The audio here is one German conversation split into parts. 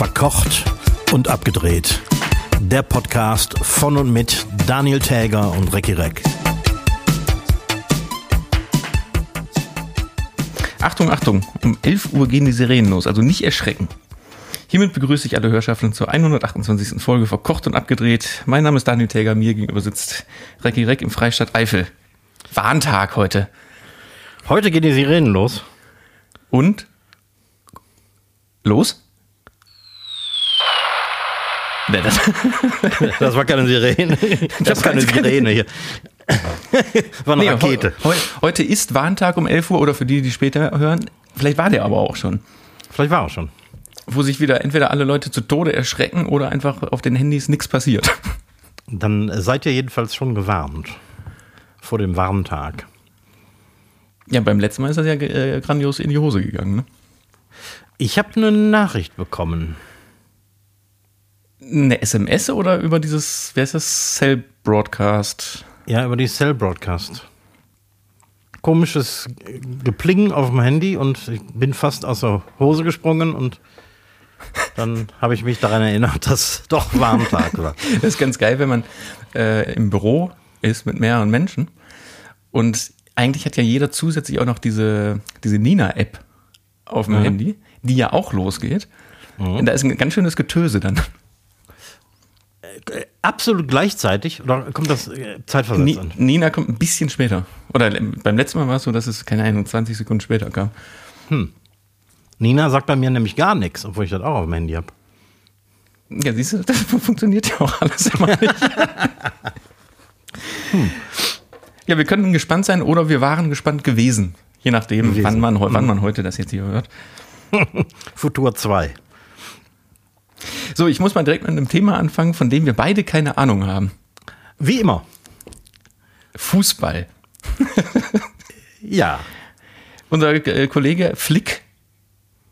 Verkocht und abgedreht. Der Podcast von und mit Daniel Täger und Recki Reck. Achtung, Achtung, um 11 Uhr gehen die Sirenen los, also nicht erschrecken. Hiermit begrüße ich alle Hörschaften zur 128. Folge Verkocht und abgedreht. Mein Name ist Daniel Täger, mir gegenüber sitzt Recki Reck im Freistaat Eifel. Warntag heute. Heute gehen die Sirenen los. Und? Los? Nee, das, das, war keine Sirene. Ich habe keine Sirene hier. war eine nee, Rakete. Heu, heute ist Warntag um 11 Uhr oder für die, die später hören. Vielleicht war der aber auch schon. Vielleicht war er schon. Wo sich wieder entweder alle Leute zu Tode erschrecken oder einfach auf den Handys nichts passiert. Dann seid ihr jedenfalls schon gewarnt vor dem Warntag. Ja, beim letzten Mal ist das ja äh, grandios in die Hose gegangen. Ne? Ich habe eine Nachricht bekommen. Eine SMS oder über dieses, wer ist das, Cell Broadcast? Ja, über die Cell Broadcast. Komisches Gepling auf dem Handy und ich bin fast aus der Hose gesprungen und dann habe ich mich daran erinnert, dass doch Warntag war. Das ist ganz geil, wenn man äh, im Büro ist mit mehreren Menschen und eigentlich hat ja jeder zusätzlich auch noch diese, diese Nina-App auf dem mhm. Handy die ja auch losgeht. Mhm. Da ist ein ganz schönes Getöse dann. Äh, absolut gleichzeitig oder kommt das äh, zeitversetzt Ni an? Nina kommt ein bisschen später. Oder beim letzten Mal war es so, dass es keine Ahnung, 20 Sekunden später kam. Hm. Nina sagt bei mir nämlich gar nichts, obwohl ich das auch auf dem Handy habe. Ja, siehst du, das funktioniert ja auch alles immer nicht. hm. Ja, wir könnten gespannt sein oder wir waren gespannt gewesen. Je nachdem, wann man, wann hm. man heute das jetzt hier hört. Futur 2. So, ich muss mal direkt mit einem Thema anfangen, von dem wir beide keine Ahnung haben. Wie immer. Fußball. ja. Unser äh, Kollege Flick,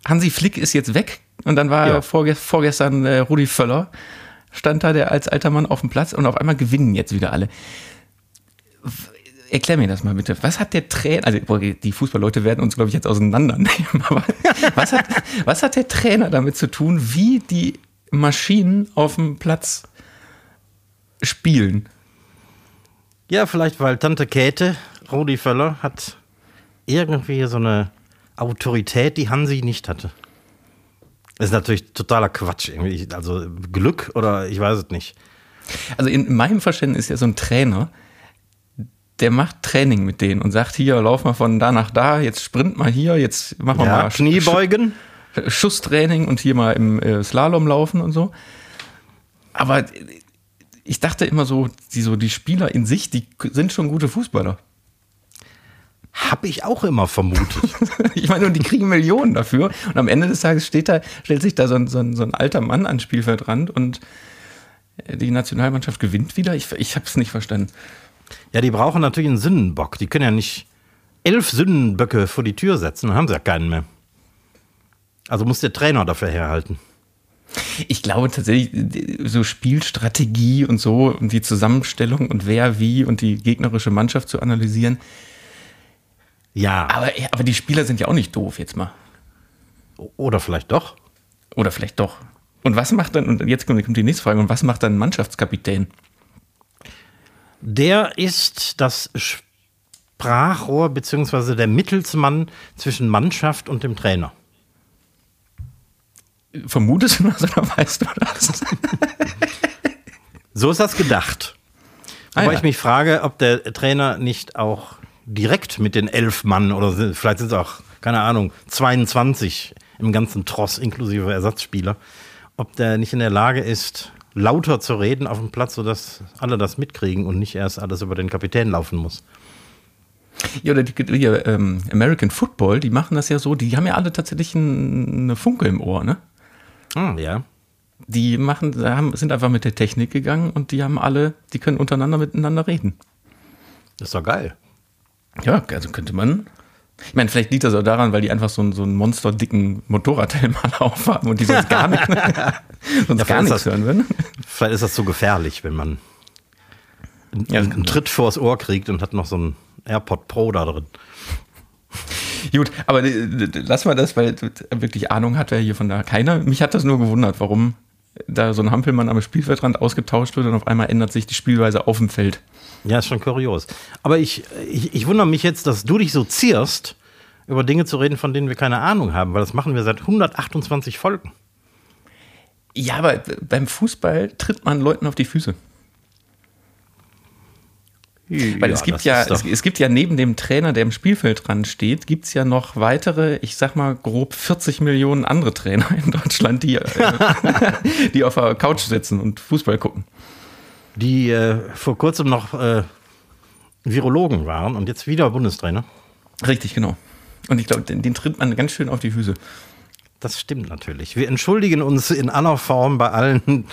Hansi Flick ist jetzt weg und dann war ja. vorgest vorgestern äh, Rudi Völler, stand da der als alter Mann auf dem Platz und auf einmal gewinnen jetzt wieder alle erklär mir das mal bitte. Was hat der Trainer, also die Fußballleute werden uns, glaube ich, jetzt auseinandernehmen, aber was hat, was hat der Trainer damit zu tun, wie die Maschinen auf dem Platz spielen? Ja, vielleicht, weil Tante Käthe, Rudi Völler, hat irgendwie so eine Autorität, die Hansi nicht hatte. Das ist natürlich totaler Quatsch. Also Glück oder ich weiß es nicht. Also in meinem Verständnis ist ja so ein Trainer, der macht Training mit denen und sagt, hier, lauf mal von da nach da, jetzt sprint mal hier, jetzt machen wir ja, mal Kniebeugen. Sch Schusstraining und hier mal im äh, Slalom laufen und so. Aber ich dachte immer so, die, so, die Spieler in sich, die sind schon gute Fußballer. Hab ich auch immer vermutet. ich meine, und die kriegen Millionen dafür. Und am Ende des Tages steht da, stellt sich da so ein, so ein, so ein alter Mann ans Spielfeldrand und die Nationalmannschaft gewinnt wieder. Ich, ich habe es nicht verstanden. Ja, die brauchen natürlich einen Sündenbock. Die können ja nicht elf Sündenböcke vor die Tür setzen, dann haben sie ja keinen mehr. Also muss der Trainer dafür herhalten. Ich glaube tatsächlich, so Spielstrategie und so und die Zusammenstellung und wer wie und die gegnerische Mannschaft zu analysieren. Ja. Aber, aber die Spieler sind ja auch nicht doof jetzt mal. Oder vielleicht doch. Oder vielleicht doch. Und was macht dann, und jetzt kommt die nächste Frage, und was macht dann ein Mannschaftskapitän? Der ist das Sprachrohr bzw. der Mittelsmann zwischen Mannschaft und dem Trainer. Vermutest du das oder weißt du das? so ist das gedacht. Ah, Wobei ja. ich mich frage, ob der Trainer nicht auch direkt mit den elf Mann oder vielleicht sind es auch, keine Ahnung, 22 im ganzen Tross inklusive Ersatzspieler, ob der nicht in der Lage ist, lauter zu reden auf dem Platz, sodass alle das mitkriegen und nicht erst alles über den Kapitän laufen muss. Ja, oder die, die ähm, American Football, die machen das ja so, die haben ja alle tatsächlich ein, eine Funke im Ohr, ne? Ah, ja. Die machen, haben, sind einfach mit der Technik gegangen und die haben alle, die können untereinander miteinander reden. Das ist doch geil. Ja, also könnte man ich meine, vielleicht liegt das auch daran, weil die einfach so einen, so einen monsterdicken Motorradhelm aufhaben und die sonst gar, nicht, sonst ja, gar nichts das, hören würden. Vielleicht ist das so gefährlich, wenn man einen, ja, einen Tritt vors Ohr kriegt und hat noch so einen AirPod Pro da drin. Gut, aber lass mal das, weil wirklich Ahnung hat wer hier von da keiner. Mich hat das nur gewundert, warum da so ein Hampelmann am Spielfeldrand ausgetauscht wird und auf einmal ändert sich die Spielweise auf dem Feld. Ja, ist schon kurios. Aber ich, ich, ich wundere mich jetzt, dass du dich so zierst, über Dinge zu reden, von denen wir keine Ahnung haben, weil das machen wir seit 128 Folgen. Ja, aber beim Fußball tritt man Leuten auf die Füße. Weil ja, es gibt ja, es, es, gibt ja neben dem Trainer, der im Spielfeld dran steht, gibt es ja noch weitere, ich sag mal grob 40 Millionen andere Trainer in Deutschland, die, äh, die auf der Couch sitzen und Fußball gucken. Die äh, vor kurzem noch äh, Virologen waren und jetzt wieder Bundestrainer. Richtig, genau. Und ich glaube, den, den tritt man ganz schön auf die Füße. Das stimmt natürlich. Wir entschuldigen uns in aller Form bei allen,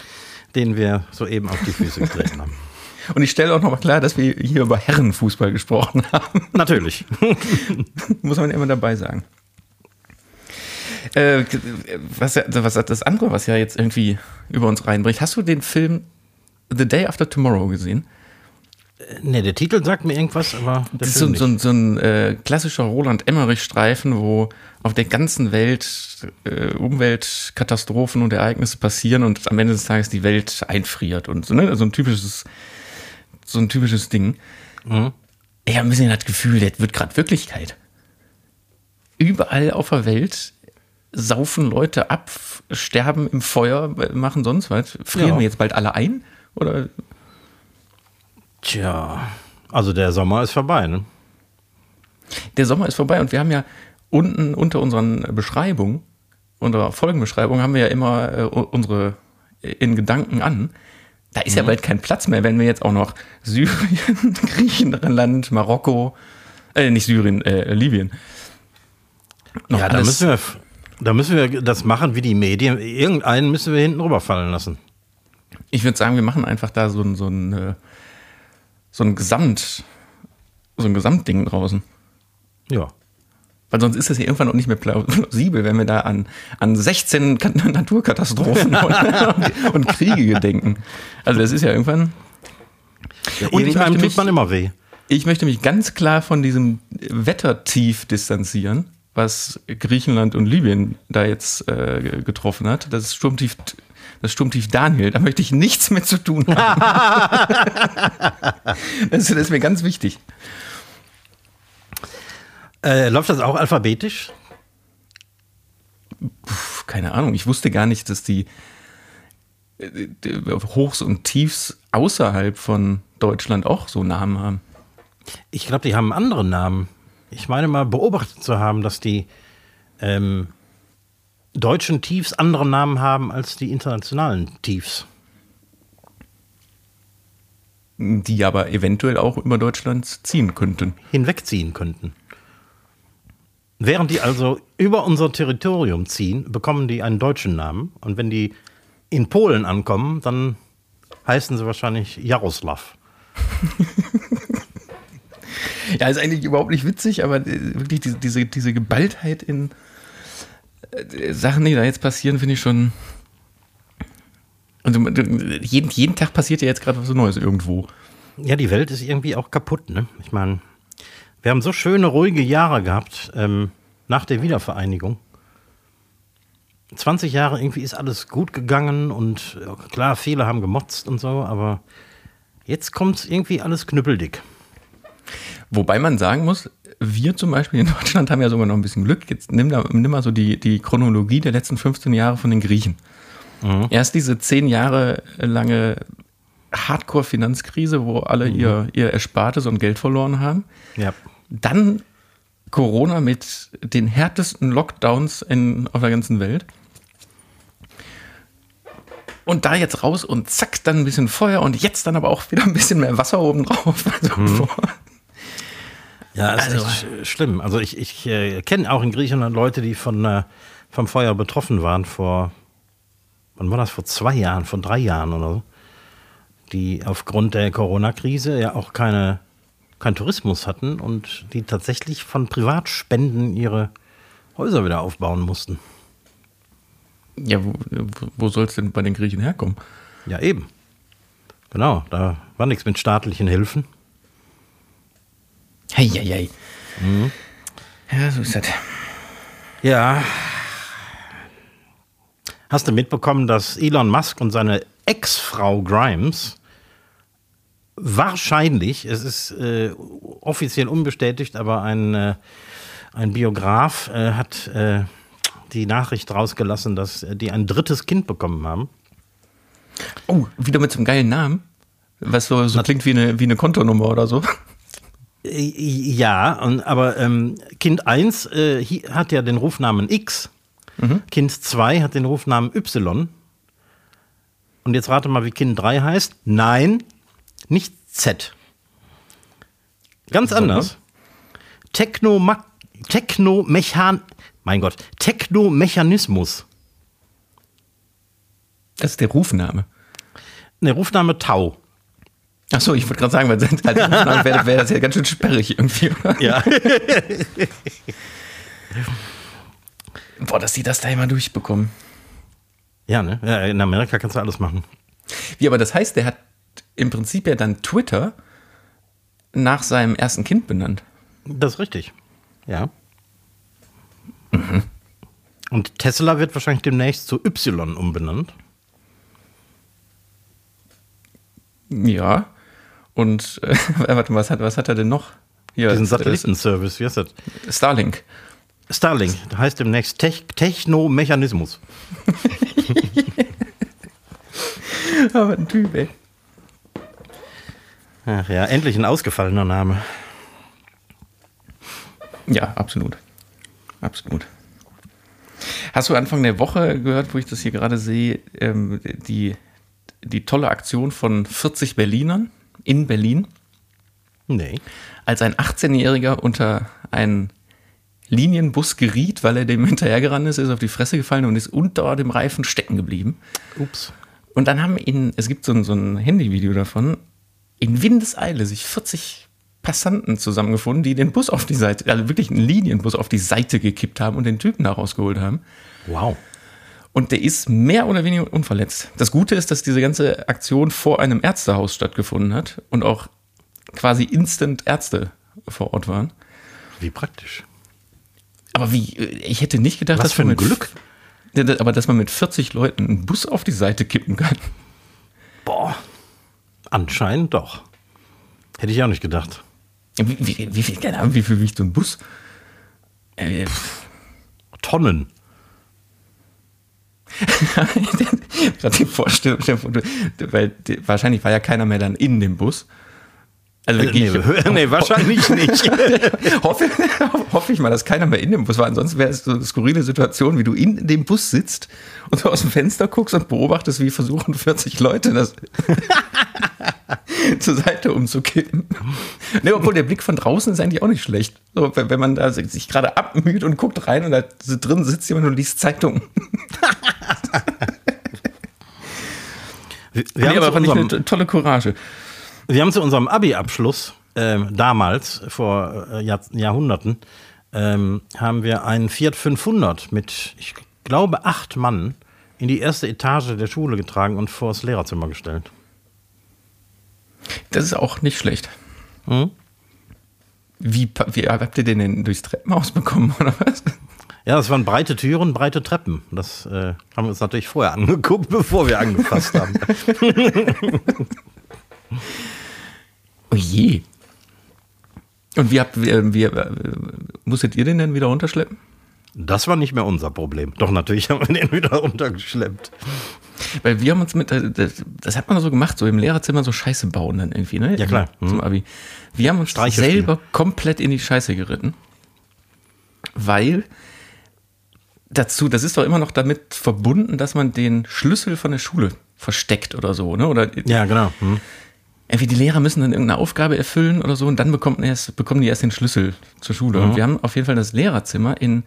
denen wir soeben auf die Füße getreten haben. Und ich stelle auch noch mal klar, dass wir hier über Herrenfußball gesprochen haben. Natürlich. Muss man immer dabei sagen. Äh, was, was das andere, was ja jetzt irgendwie über uns reinbricht, hast du den Film The Day After Tomorrow gesehen? Ne, der Titel sagt mir irgendwas, aber das ist so, so, so, ein äh, klassischer Roland Emmerich-Streifen, wo auf der ganzen Welt äh, Umweltkatastrophen und Ereignisse passieren und am Ende des Tages die Welt einfriert und so, ne? so ein typisches, so ein typisches Ding. Mhm. Ich habe ein bisschen das Gefühl, das wird gerade Wirklichkeit. Überall auf der Welt saufen Leute ab, sterben im Feuer, machen sonst was. Frieren ja. wir jetzt bald alle ein? Oder Tja, also der Sommer ist vorbei, ne? Der Sommer ist vorbei und wir haben ja unten unter unseren Beschreibungen, unserer Folgenbeschreibung, haben wir ja immer äh, unsere in Gedanken an. Da ist mhm. ja bald kein Platz mehr, wenn wir jetzt auch noch Syrien, Griechenland, Marokko, äh, nicht Syrien, äh, Libyen. Noch ja, da müssen, wir, da müssen wir das machen wie die Medien. Irgendeinen müssen wir hinten rüberfallen lassen. Ich würde sagen, wir machen einfach da so, so ein äh, so ein Gesamt, so ein Gesamtding draußen. Ja. Weil sonst ist das ja irgendwann auch nicht mehr plausibel, wenn wir da an, an 16 Naturkatastrophen und, und, Kriege gedenken. Also das ist ja irgendwann. Ja, und ich tut mich, man immer weh. Ich möchte mich ganz klar von diesem Wettertief distanzieren, was Griechenland und Libyen da jetzt äh, getroffen hat. Das Sturmtief das Sturmtief Daniel, da möchte ich nichts mit zu tun haben. das, ist mir ganz wichtig. Äh, läuft das auch alphabetisch? Puh, keine Ahnung, ich wusste gar nicht, dass die, die Hochs und Tiefs außerhalb von Deutschland auch so Namen haben. Ich glaube, die haben andere Namen. Ich meine mal beobachtet zu haben, dass die ähm, deutschen Tiefs andere Namen haben als die internationalen Tiefs. Die aber eventuell auch über Deutschland ziehen könnten. Hinwegziehen könnten. Während die also über unser Territorium ziehen, bekommen die einen deutschen Namen. Und wenn die in Polen ankommen, dann heißen sie wahrscheinlich Jaroslav. ja, ist eigentlich überhaupt nicht witzig, aber äh, wirklich diese, diese, diese Geballtheit in, äh, Sachen, die da jetzt passieren, finde ich schon. Und jeden, jeden Tag passiert ja jetzt gerade was Neues irgendwo. Ja, die Welt ist irgendwie auch kaputt, ne? Ich meine, wir haben so schöne, ruhige Jahre gehabt ähm, nach der Wiedervereinigung. 20 Jahre irgendwie ist alles gut gegangen und klar, viele haben gemotzt und so, aber jetzt kommt irgendwie alles knüppeldick. Wobei man sagen muss, wir zum Beispiel in Deutschland haben ja sogar noch ein bisschen Glück. Jetzt nimm, da, nimm mal so die, die Chronologie der letzten 15 Jahre von den Griechen. Mhm. Erst diese zehn Jahre lange Hardcore-Finanzkrise, wo alle mhm. ihr, ihr Erspartes und Geld verloren haben. Ja. Dann Corona mit den härtesten Lockdowns in, auf der ganzen Welt. Und da jetzt raus und zack, dann ein bisschen Feuer und jetzt dann aber auch wieder ein bisschen mehr Wasser oben drauf. Also mhm. Ja, ist also, echt schlimm. Also ich, ich äh, kenne auch in Griechenland Leute, die von, äh, vom Feuer betroffen waren vor, wann war das, vor zwei Jahren, vor drei Jahren oder so, die aufgrund der Corona-Krise ja auch keine, keinen Tourismus hatten und die tatsächlich von Privatspenden ihre Häuser wieder aufbauen mussten. Ja, wo, wo soll es denn bei den Griechen herkommen? Ja, eben. Genau, da war nichts mit staatlichen Hilfen. Heieiei. Mhm. Ja, so ist das. Ja. Hast du mitbekommen, dass Elon Musk und seine Ex-Frau Grimes wahrscheinlich, es ist äh, offiziell unbestätigt, aber ein, äh, ein Biograf äh, hat äh, die Nachricht rausgelassen, dass die ein drittes Kind bekommen haben. Oh, wieder mit so einem geilen Namen. Was so, so klingt wie eine, wie eine Kontonummer oder so. Äh, ja, und, aber ähm, Kind 1 äh, hat ja den Rufnamen X. Mhm. Kind 2 hat den Rufnamen Y. Und jetzt rate mal, wie Kind 3 heißt. Nein, nicht Z. Ganz anders. Techno Technomechan mein Gott, Technomechanismus. Das ist der Rufname. Der Rufname Tau. Achso, ich wollte gerade sagen, weil als Rufname wäre wär das ja ganz schön sperrig irgendwie. Ja. Boah, dass die das da immer durchbekommen. Ja, ne? Ja, in Amerika kannst du alles machen. Wie, aber das heißt, der hat im Prinzip ja dann Twitter nach seinem ersten Kind benannt. Das ist richtig. Ja. Mhm. Und Tesla wird wahrscheinlich demnächst zu Y umbenannt. Ja. Und äh, warte was hat, was hat er denn noch? Hier, Diesen Satellitenservice, wie heißt das? Starlink. Starlink, das heißt demnächst Te Technomechanismus. Aber ein Typ, ey. Ach ja, endlich ein ausgefallener Name. Ja, absolut. Absolut. Hast du Anfang der Woche gehört, wo ich das hier gerade sehe, ähm, die, die tolle Aktion von 40 Berlinern in Berlin? Nee. Als ein 18-Jähriger unter einen Linienbus geriet, weil er dem hinterhergerannt ist, ist auf die Fresse gefallen und ist unter dem Reifen stecken geblieben. Ups. Und dann haben ihn, es gibt so ein, so ein Handyvideo davon, in Windeseile sich 40 Passanten zusammengefunden, die den Bus auf die Seite, also wirklich einen Linienbus auf die Seite gekippt haben und den Typen da rausgeholt haben. Wow. Und der ist mehr oder weniger unverletzt. Das Gute ist, dass diese ganze Aktion vor einem Ärztehaus stattgefunden hat und auch quasi instant Ärzte vor Ort waren. Wie praktisch. Aber wie, ich hätte nicht gedacht, Was dass für ein Glück. Aber dass man mit 40 Leuten einen Bus auf die Seite kippen kann. Boah, anscheinend doch. Hätte ich auch nicht gedacht. Wie, wie, wie viel, keine Ahnung, wie viel wiegt so ein Bus? Äh, Tonnen. Gerade die Vorstellung, weil wahrscheinlich war ja keiner mehr dann in dem Bus. Also äh, nee, ich, nee, wahrscheinlich nicht. hoffe, hoffe ich mal, dass keiner mehr in dem Bus war. Ansonsten wäre es so eine skurrile Situation, wie du in dem Bus sitzt und so aus dem Fenster guckst und beobachtest, wie versuchen 40 Leute das zur Seite umzukippen. Nee, obwohl der Blick von draußen ist eigentlich auch nicht schlecht. So, wenn man da sich gerade abmüht und guckt rein und da drin sitzt jemand und liest Zeitung. Wir, wir nee, aber fand ich eine tolle Courage. Wir haben zu unserem Abi-Abschluss äh, damals, vor äh, Jahr, Jahrhunderten, ähm, haben wir einen Fiat 500 mit, ich glaube, acht Mann in die erste Etage der Schule getragen und vor das Lehrerzimmer gestellt. Das ist auch nicht schlecht. Hm? Wie, wie habt ihr den denn durchs Treppenhaus bekommen oder was? Ja, das waren breite Türen, breite Treppen. Das äh, haben wir uns natürlich vorher angeguckt, bevor wir angefasst haben. oh je. Und wie habt wie, wie, musstet ihr den denn wieder runterschleppen? Das war nicht mehr unser Problem. Doch natürlich haben wir den wieder runtergeschleppt. Weil wir haben uns mit, das, das, hat man so gemacht, so im Lehrerzimmer so Scheiße bauen dann irgendwie, ne? Ja klar. Zum Abi. Wir haben uns selber komplett in die Scheiße geritten. Weil dazu, das ist doch immer noch damit verbunden, dass man den Schlüssel von der Schule versteckt oder so, ne? Oder ja, genau. Hm. Irgendwie die Lehrer müssen dann irgendeine Aufgabe erfüllen oder so und dann bekommen, erst, bekommen die erst den Schlüssel zur Schule. Mhm. Und wir haben auf jeden Fall das Lehrerzimmer in,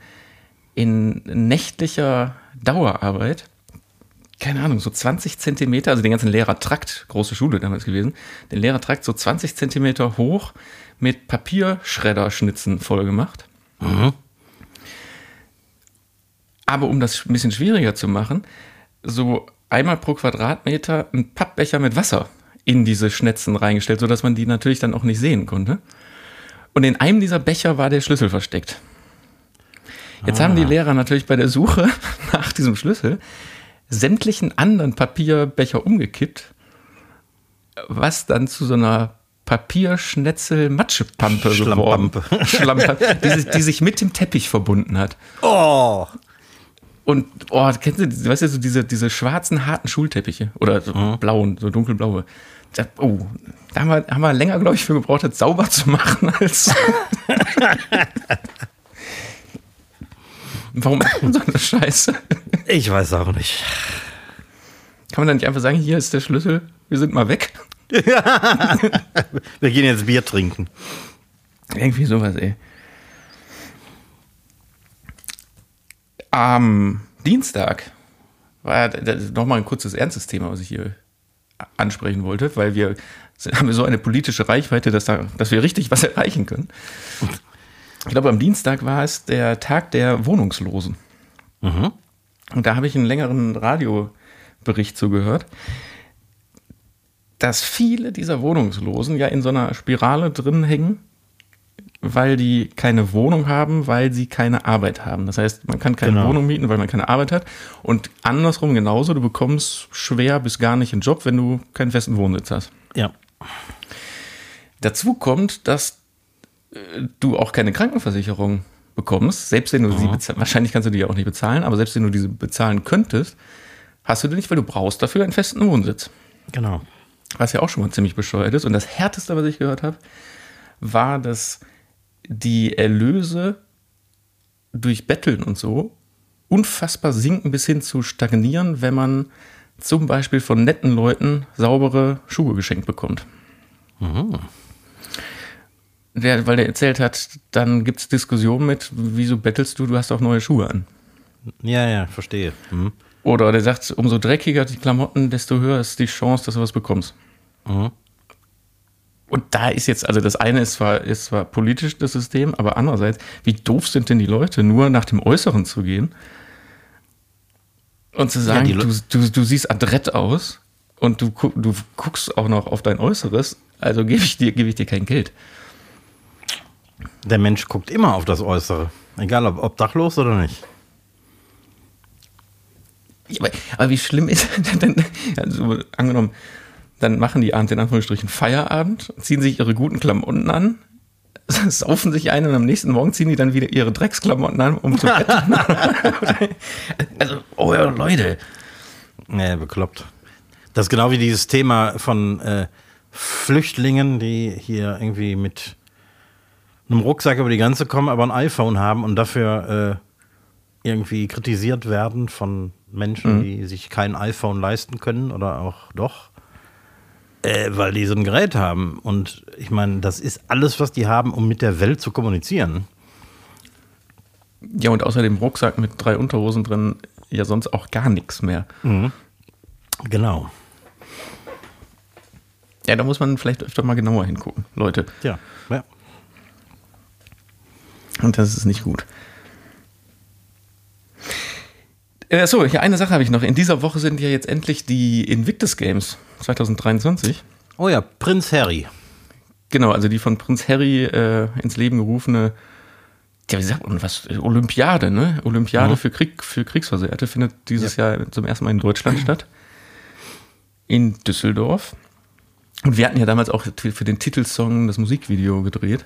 in nächtlicher Dauerarbeit keine Ahnung, so 20 Zentimeter, also den ganzen Lehrertrakt, große Schule damals gewesen, den Lehrertrakt so 20 Zentimeter hoch mit Papierschredderschnitzen voll gemacht. Mhm. Aber um das ein bisschen schwieriger zu machen, so einmal pro Quadratmeter ein Pappbecher mit Wasser in diese Schnetzen reingestellt, sodass man die natürlich dann auch nicht sehen konnte. Und in einem dieser Becher war der Schlüssel versteckt. Jetzt ah. haben die Lehrer natürlich bei der Suche nach diesem Schlüssel sämtlichen anderen Papierbecher umgekippt, was dann zu so einer Papierschnetzel-Matschepampe geworden. Schlammpampe. die, die sich mit dem Teppich verbunden hat. Oh! Und, oh, kennst du, weißt du, so diese, diese schwarzen, harten Schulteppiche oder so mhm. blauen, so dunkelblaue. Oh, da haben wir, haben wir länger, glaube ich, für gebraucht, das sauber zu machen als. Warum macht man so eine Scheiße? Ich weiß auch nicht. Kann man dann nicht einfach sagen, hier ist der Schlüssel, wir sind mal weg? wir gehen jetzt Bier trinken. Irgendwie sowas, ey. Am Dienstag war nochmal ein kurzes ernstes Thema, was ich hier ansprechen wollte, weil wir haben wir so eine politische Reichweite, dass, da, dass wir richtig was erreichen können. Ich glaube, am Dienstag war es der Tag der Wohnungslosen. Mhm. Und da habe ich einen längeren Radiobericht zugehört, dass viele dieser Wohnungslosen ja in so einer Spirale drin hängen, weil die keine Wohnung haben, weil sie keine Arbeit haben. Das heißt, man kann keine genau. Wohnung mieten, weil man keine Arbeit hat. Und andersrum genauso, du bekommst schwer bis gar nicht einen Job, wenn du keinen festen Wohnsitz hast. Ja. Dazu kommt, dass äh, du auch keine Krankenversicherung bekommst, selbst wenn du oh. sie bezahlst, wahrscheinlich kannst du die ja auch nicht bezahlen, aber selbst wenn du diese bezahlen könntest, hast du die nicht, weil du brauchst dafür einen festen Wohnsitz. Genau. Was ja auch schon mal ziemlich bescheuert ist. Und das Härteste, was ich gehört habe, war, dass die Erlöse durch Betteln und so unfassbar sinken bis hin zu stagnieren, wenn man zum Beispiel von netten Leuten saubere Schuhe geschenkt bekommt. Mhm. Der, weil der erzählt hat, dann gibt es Diskussionen mit, wieso bettelst du, du hast auch neue Schuhe an. Ja, ja, verstehe. Mhm. Oder der sagt, umso dreckiger die Klamotten, desto höher ist die Chance, dass du was bekommst. Mhm. Und da ist jetzt, also das eine ist zwar, ist zwar politisch das System, aber andererseits, wie doof sind denn die Leute, nur nach dem Äußeren zu gehen und zu sagen, ja, du, du, du siehst adrett aus und du, du guckst auch noch auf dein Äußeres, also gebe ich, dir, gebe ich dir kein Geld. Der Mensch guckt immer auf das Äußere, egal ob obdachlos oder nicht. Ja, aber, aber, wie schlimm ist denn, also angenommen, dann machen die abends in Anführungsstrichen Feierabend, ziehen sich ihre guten Klamotten an, saufen sich ein und am nächsten Morgen ziehen die dann wieder ihre Drecksklamotten an, um zu betten. also, oh ja, Leute. Nee, bekloppt. Das ist genau wie dieses Thema von äh, Flüchtlingen, die hier irgendwie mit einem Rucksack über die Grenze kommen, aber ein iPhone haben und dafür äh, irgendwie kritisiert werden von Menschen, mhm. die sich kein iPhone leisten können oder auch doch. Äh, weil die so ein Gerät haben. Und ich meine, das ist alles, was die haben, um mit der Welt zu kommunizieren. Ja, und außer dem Rucksack mit drei Unterhosen drin, ja sonst auch gar nichts mehr. Mhm. Genau. Ja, da muss man vielleicht öfter mal genauer hingucken, Leute. Ja, ja. Und das ist nicht gut. Äh, so, hier eine Sache habe ich noch. In dieser Woche sind ja jetzt endlich die Invictus Games 2023. Oh ja, Prinz Harry. Genau, also die von Prinz Harry äh, ins Leben gerufene, ja, wie sagt man was, Olympiade, ne? Olympiade mhm. für, Krieg, für Kriegsversehrte findet dieses ja. Jahr zum ersten Mal in Deutschland statt. In Düsseldorf. Und wir hatten ja damals auch für den Titelsong das Musikvideo gedreht.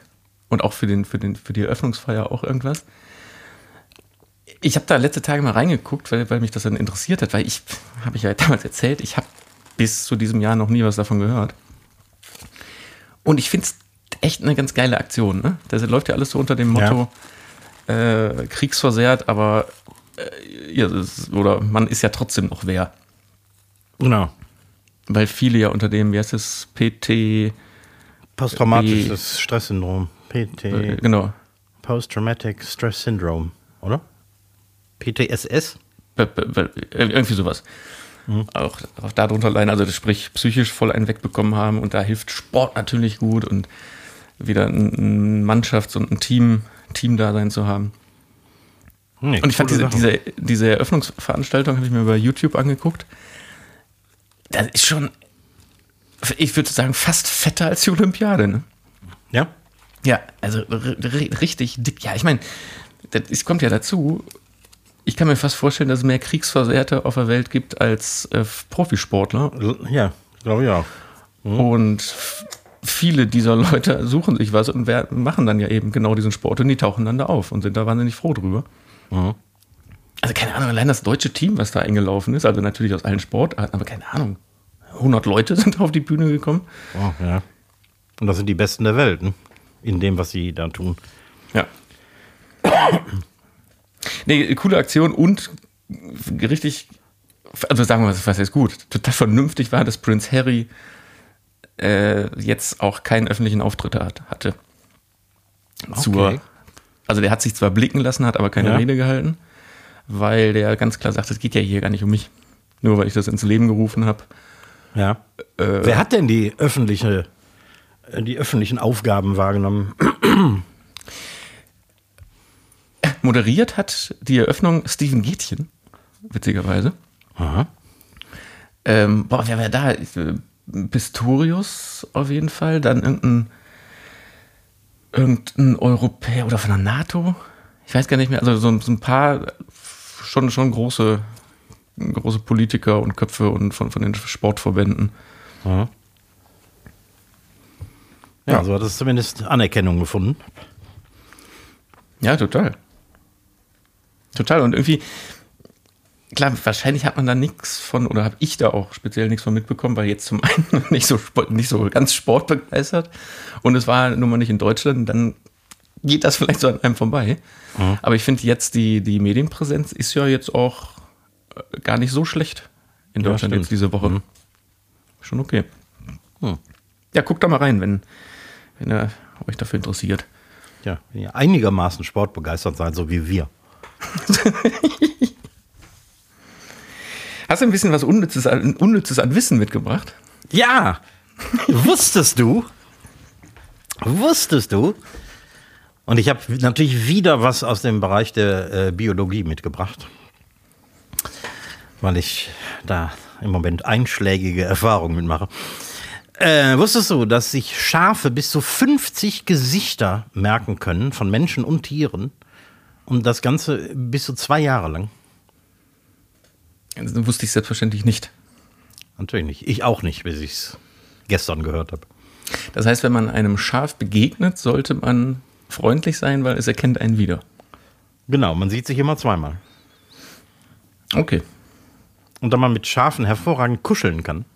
Und auch für, den, für, den, für die Eröffnungsfeier auch irgendwas. Ich habe da letzte Tage mal reingeguckt, weil, weil mich das dann interessiert hat, weil ich, habe ich ja damals erzählt, ich habe bis zu diesem Jahr noch nie was davon gehört. Und ich finde es echt eine ganz geile Aktion. Ne? Das läuft ja alles so unter dem Motto ja. äh, kriegsversehrt, aber äh, ja, ist, oder man ist ja trotzdem noch wer. Genau. Weil viele ja unter dem, wie heißt es, PT. Posttraumatisches Stresssyndrom. PT. Äh, genau. Post-Traumatic Stress Syndrome, oder? PTSS? Irgendwie sowas. Mhm. Auch, auch darunter leiden, also sprich psychisch voll einen wegbekommen haben und da hilft Sport natürlich gut und wieder ein Mannschafts- und ein Team, Team-Dasein zu haben. Nee, und ich fand diese, diese, diese Eröffnungsveranstaltung, habe ich mir bei YouTube angeguckt. Das ist schon, ich würde sagen, fast fetter als die Olympiade. Ne? Ja? Ja, also richtig dick. Ja, ich meine, das kommt ja dazu. Ich kann mir fast vorstellen, dass es mehr Kriegsversehrte auf der Welt gibt als äh, Profisportler. Ja, glaube ich auch. Mhm. Und viele dieser Leute suchen sich was und machen dann ja eben genau diesen Sport und die tauchen dann da auf und sind da wahnsinnig froh drüber. Mhm. Also keine Ahnung, allein das deutsche Team, was da eingelaufen ist, also natürlich aus allen Sportarten, aber keine Ahnung. 100 Leute sind auf die Bühne gekommen. Oh, ja. Und das sind die Besten der Welt, ne? in dem, was sie da tun. Ja. nee, coole Aktion und richtig, also sagen wir mal, was ist gut, total vernünftig war, dass Prince Harry äh, jetzt auch keinen öffentlichen Auftritt hat, hatte. Okay. also der hat sich zwar blicken lassen, hat aber keine ja. Rede gehalten, weil der ganz klar sagt, es geht ja hier gar nicht um mich. Nur weil ich das ins Leben gerufen habe. Ja. Äh, Wer hat denn die öffentliche, die öffentlichen Aufgaben wahrgenommen? Moderiert hat die Eröffnung Steven Gätchen, witzigerweise. Aha. Ähm, boah, wer war da? Pistorius auf jeden Fall, dann irgendein, irgendein Europäer oder von der NATO. Ich weiß gar nicht mehr, also so, so ein paar schon, schon große, große Politiker und Köpfe und von, von den Sportverbänden. Ja. Ja, ja, so hat es zumindest Anerkennung gefunden. Ja, total. Total. Und irgendwie, klar, wahrscheinlich hat man da nichts von, oder habe ich da auch speziell nichts von mitbekommen, weil jetzt zum einen nicht so, nicht so ganz sportbegeistert und es war nun mal nicht in Deutschland, dann geht das vielleicht so an einem vorbei. Mhm. Aber ich finde jetzt, die, die Medienpräsenz ist ja jetzt auch äh, gar nicht so schlecht in Deutschland ja, jetzt diese Woche. Mhm. Schon okay. Mhm. Ja, guckt da mal rein, wenn, wenn ihr euch dafür interessiert. Ja, wenn ihr einigermaßen sportbegeistert seid, so wie wir. Hast du ein bisschen was Unnützes, Unnützes an Wissen mitgebracht? Ja! Wusstest du? Wusstest du? Und ich habe natürlich wieder was aus dem Bereich der äh, Biologie mitgebracht, weil ich da im Moment einschlägige Erfahrungen mitmache. Äh, wusstest du, dass sich Schafe bis zu 50 Gesichter merken können von Menschen und Tieren und das Ganze bis zu zwei Jahre lang? Das wusste ich selbstverständlich nicht. Natürlich nicht. Ich auch nicht, bis ich es gestern gehört habe. Das heißt, wenn man einem Schaf begegnet, sollte man freundlich sein, weil es erkennt einen wieder. Genau, man sieht sich immer zweimal. Okay. Und da man mit Schafen hervorragend kuscheln kann,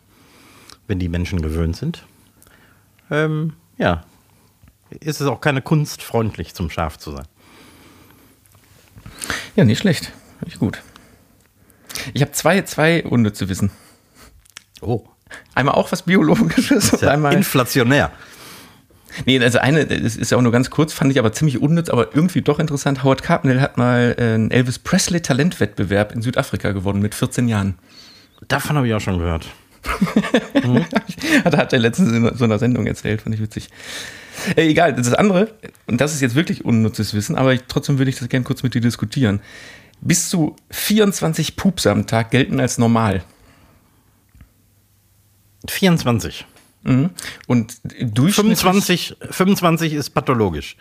wenn die Menschen gewöhnt sind, ähm, ja, ist es auch keine Kunst, freundlich zum Schaf zu sein. Ja, nicht schlecht. Nicht gut. Ich habe zwei, zwei unnütze Wissen. Oh. Einmal auch was Biologisches und ja einmal. Inflationär. Nee, also eine, das ist ja auch nur ganz kurz, fand ich aber ziemlich unnütz, aber irgendwie doch interessant. Howard Carpendale hat mal einen Elvis Presley Talentwettbewerb in Südafrika gewonnen mit 14 Jahren. Davon habe ich auch schon gehört. mhm. hat, hat er letztens in so einer Sendung erzählt, fand ich witzig. Äh, egal, das andere, und das ist jetzt wirklich unnützes Wissen, aber ich, trotzdem würde ich das gerne kurz mit dir diskutieren. Bis zu 24 Pups am Tag gelten als normal. 24. Mhm. Und durchschnittlich 25, 25 ist pathologisch.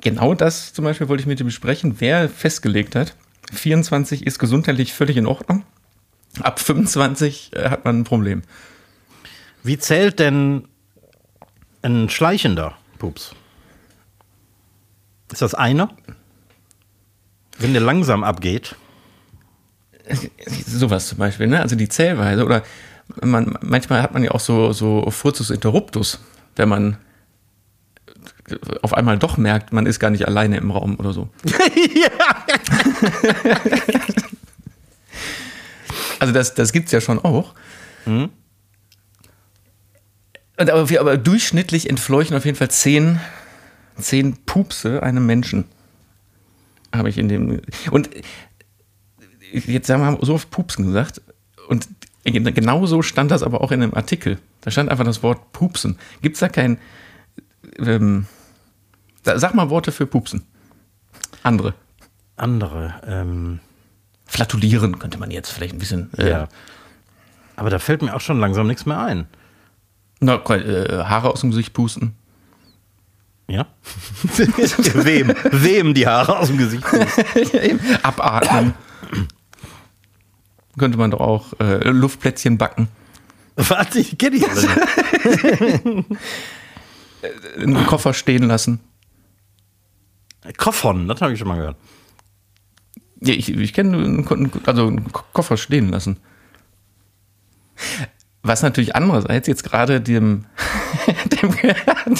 Genau das zum Beispiel wollte ich mit dir besprechen, wer festgelegt hat. 24 ist gesundheitlich völlig in Ordnung. Ab 25 äh, hat man ein Problem. Wie zählt denn ein schleichender Pups? Ist das einer? Wenn der langsam abgeht. Sowas zum Beispiel, ne? Also die Zählweise oder man, manchmal hat man ja auch so, so Furzus interruptus, wenn man auf einmal doch merkt, man ist gar nicht alleine im Raum oder so. also das, das gibt es ja schon auch. Mhm. Aber, aber, durchschnittlich entfleuchen auf jeden Fall zehn, zehn Pupse einem Menschen habe ich in dem. Und jetzt haben wir so oft Pupsen gesagt. Und genau so stand das aber auch in einem Artikel. Da stand einfach das Wort Pupsen. Gibt es da kein. Ähm, sag mal Worte für Pupsen. Andere. Andere. Ähm, Flatulieren könnte man jetzt vielleicht ein bisschen. Äh, ja. Aber da fällt mir auch schon langsam nichts mehr ein. Na, äh, Haare aus dem Gesicht pusten. Ja? wem? Wem die Haare aus dem Gesicht? Abatmen. Könnte man doch auch äh, Luftplätzchen backen. Warte, ich kenne ich alle. Einen Koffer stehen lassen. Koffern, das habe ich schon mal gehört. Ja, ich, ich kenne einen, also einen Koffer stehen lassen. Was natürlich andererseits jetzt gerade dem, dem,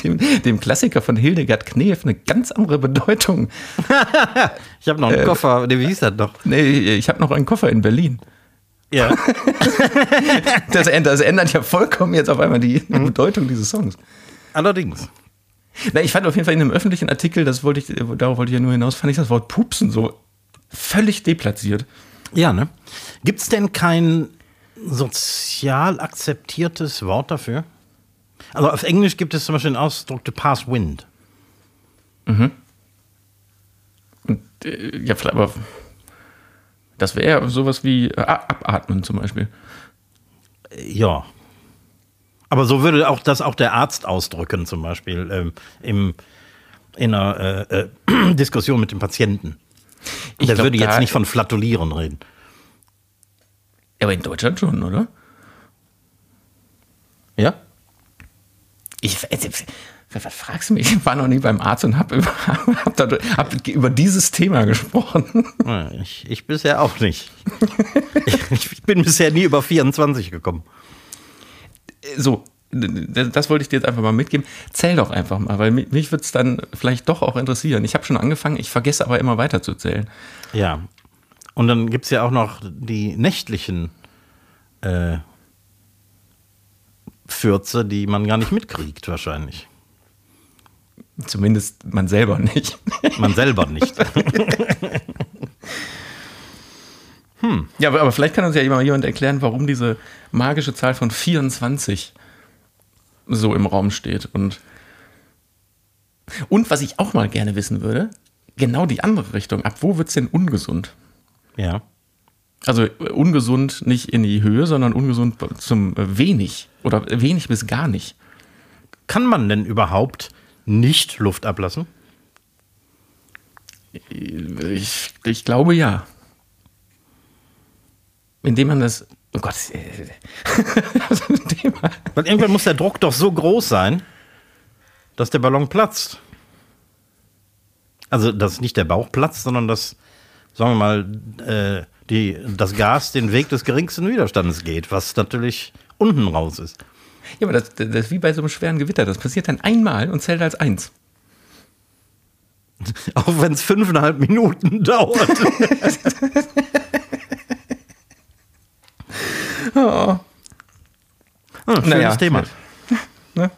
dem, dem, Klassiker von Hildegard Knef eine ganz andere Bedeutung. ich habe noch einen äh, Koffer, nee, wie hieß das noch? Nee, ich habe noch einen Koffer in Berlin. Ja. das, das, ändert ja vollkommen jetzt auf einmal die, die mhm. Bedeutung dieses Songs. Allerdings. Na, ich fand auf jeden Fall in einem öffentlichen Artikel, das wollte ich, darauf wollte ich ja nur hinaus, fand ich das Wort Pupsen so völlig deplatziert. Ja, ne? Gibt es denn kein sozial akzeptiertes Wort dafür? Also auf Englisch gibt es zum Beispiel den Ausdruck to pass wind. Mhm. Und, äh, ja, vielleicht, aber das wäre sowas wie äh, abatmen zum Beispiel. Ja. Aber so würde auch das auch der Arzt ausdrücken, zum Beispiel ähm, im, in einer äh, äh, Diskussion mit dem Patienten. Ich der glaub, würde jetzt nicht von Flatulieren reden. Aber in Deutschland schon, oder? Ja? Ich, was fragst du mich? Ich war noch nie beim Arzt und habe über, hab hab über dieses Thema gesprochen. Ich, ich bisher auch nicht. ich, ich bin bisher nie über 24 gekommen. So, das wollte ich dir jetzt einfach mal mitgeben. Zähl doch einfach mal, weil mich wird es dann vielleicht doch auch interessieren. Ich habe schon angefangen, ich vergesse aber immer weiter zu zählen. Ja. Und dann gibt es ja auch noch die nächtlichen äh, Fürze, die man gar nicht mitkriegt, wahrscheinlich. Zumindest man selber nicht. Man selber nicht. hm. Ja, aber, aber vielleicht kann uns ja jemand erklären, warum diese magische Zahl von 24 so im Raum steht. Und, und was ich auch mal gerne wissen würde, genau die andere Richtung. Ab wo wird es denn ungesund? Ja. Also ungesund nicht in die Höhe, sondern ungesund zum wenig oder wenig bis gar nicht. Kann man denn überhaupt nicht Luft ablassen? Ich, ich glaube ja. Indem man das. Oh Gott. Weil irgendwann muss der Druck doch so groß sein, dass der Ballon platzt. Also, dass nicht der Bauch platzt, sondern dass, sagen wir mal, äh, die, das Gas den Weg des geringsten Widerstandes geht, was natürlich unten raus ist. Ja, aber das, das ist wie bei so einem schweren Gewitter. Das passiert dann einmal und zählt als eins. Auch wenn es fünfeinhalb Minuten dauert. oh. Ah, schönes naja. Thema. Ne?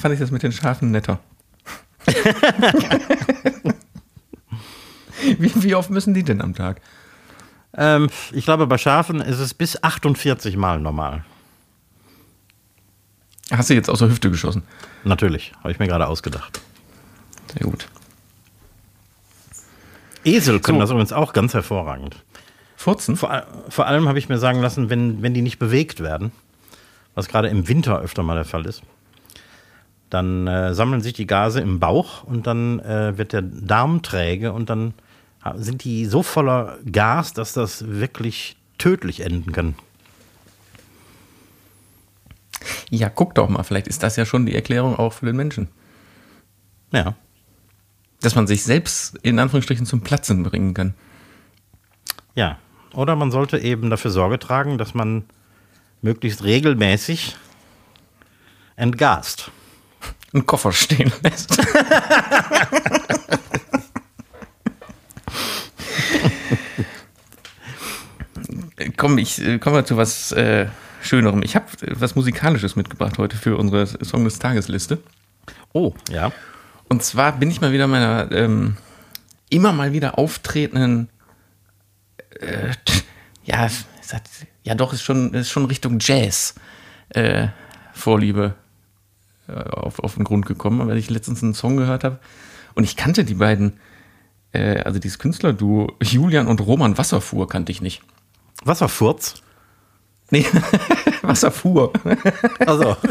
Fand ich das mit den Schafen netter. wie, wie, oft müssen die denn am Tag? Ähm, ich glaube, bei Schafen ist es bis 48 Mal normal. Hast du jetzt aus der Hüfte geschossen? Natürlich, habe ich mir gerade ausgedacht. Sehr gut. Esel können so. das übrigens auch ganz hervorragend. Furzen? Vor, vor allem habe ich mir sagen lassen, wenn, wenn die nicht bewegt werden, was gerade im Winter öfter mal der Fall ist, dann äh, sammeln sich die Gase im Bauch und dann äh, wird der Darm träge und dann sind die so voller Gas, dass das wirklich tödlich enden kann. Ja, guck doch mal, vielleicht ist das ja schon die Erklärung auch für den Menschen. Ja. Dass man sich selbst in Anführungsstrichen zum Platzen bringen kann. Ja. Oder man sollte eben dafür Sorge tragen, dass man möglichst regelmäßig entgast. Einen Koffer stehen lässt. Komm, ich äh, komme mal zu was äh, Schönerem. Ich habe was Musikalisches mitgebracht heute für unsere Song des Tagesliste. Oh, ja. Und zwar bin ich mal wieder meiner ähm, immer mal wieder auftretenden, äh, ja, hat, ja doch, ist schon, ist schon Richtung Jazz äh, Vorliebe äh, auf, auf den Grund gekommen, weil ich letztens einen Song gehört habe. Und ich kannte die beiden, äh, also dieses Künstlerduo Julian und Roman Wasserfuhr kannte ich nicht. Wasserfurz? Nee, Wasserfuhr. Also.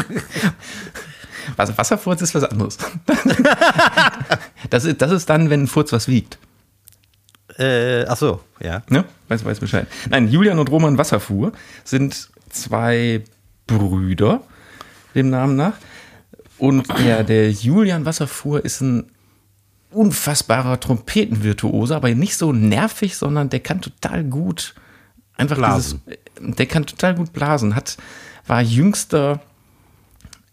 Was, Wasserfurz ist was anderes. das, ist, das ist dann, wenn ein Furz was wiegt. Äh, ach so, ja. Ne? Weiß, weiß Bescheid. Nein, Julian und Roman Wasserfuhr sind zwei Brüder, dem Namen nach. Und der, der Julian Wasserfuhr ist ein unfassbarer Trompetenvirtuose, aber nicht so nervig, sondern der kann total gut einfach Blasen. Dieses, der kann total gut blasen. Hat, war jüngster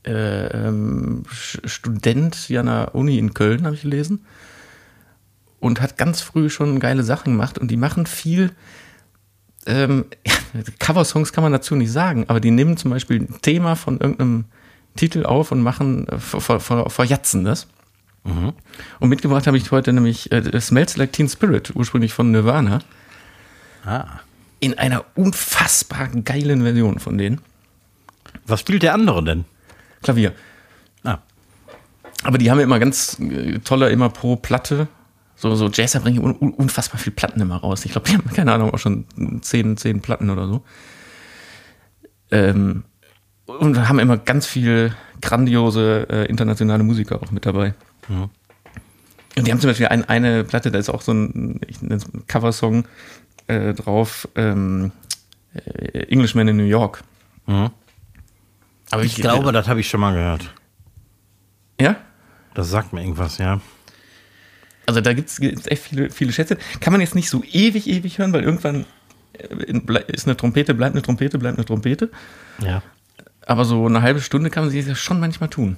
äh, ähm, Student hier an der Uni in Köln, habe ich gelesen. Und hat ganz früh schon geile Sachen gemacht und die machen viel. Ähm, ja, Coversongs kann man dazu nicht sagen, aber die nehmen zum Beispiel ein Thema von irgendeinem Titel auf und machen, äh, ver, ver, verjatzen das. Mhm. Und mitgebracht habe ich heute nämlich äh, Smells Like Teen Spirit, ursprünglich von Nirvana. Ah. In einer unfassbar geilen Version von denen. Was spielt der andere denn? Klavier. Ah. Aber die haben ja immer ganz äh, tolle, immer pro Platte. So, so Jazzer bringen un unfassbar viele Platten immer raus. Ich glaube, die haben, keine Ahnung, auch schon zehn, zehn Platten oder so. Ähm, und haben immer ganz viel grandiose äh, internationale Musiker auch mit dabei. Mhm. Und die haben zum Beispiel ein, eine Platte, da ist auch so ein, ein Coversong äh, drauf, ähm, äh, Englishman in New York. Mhm. Aber ich, ich glaube, das habe ich schon mal gehört. Ja? Das sagt mir irgendwas, ja. Also da gibt es echt viele, viele Schätze. Kann man jetzt nicht so ewig, ewig hören, weil irgendwann äh, ist eine Trompete, bleibt eine Trompete, bleibt eine Trompete. Ja. Aber so eine halbe Stunde kann man sich das schon manchmal tun.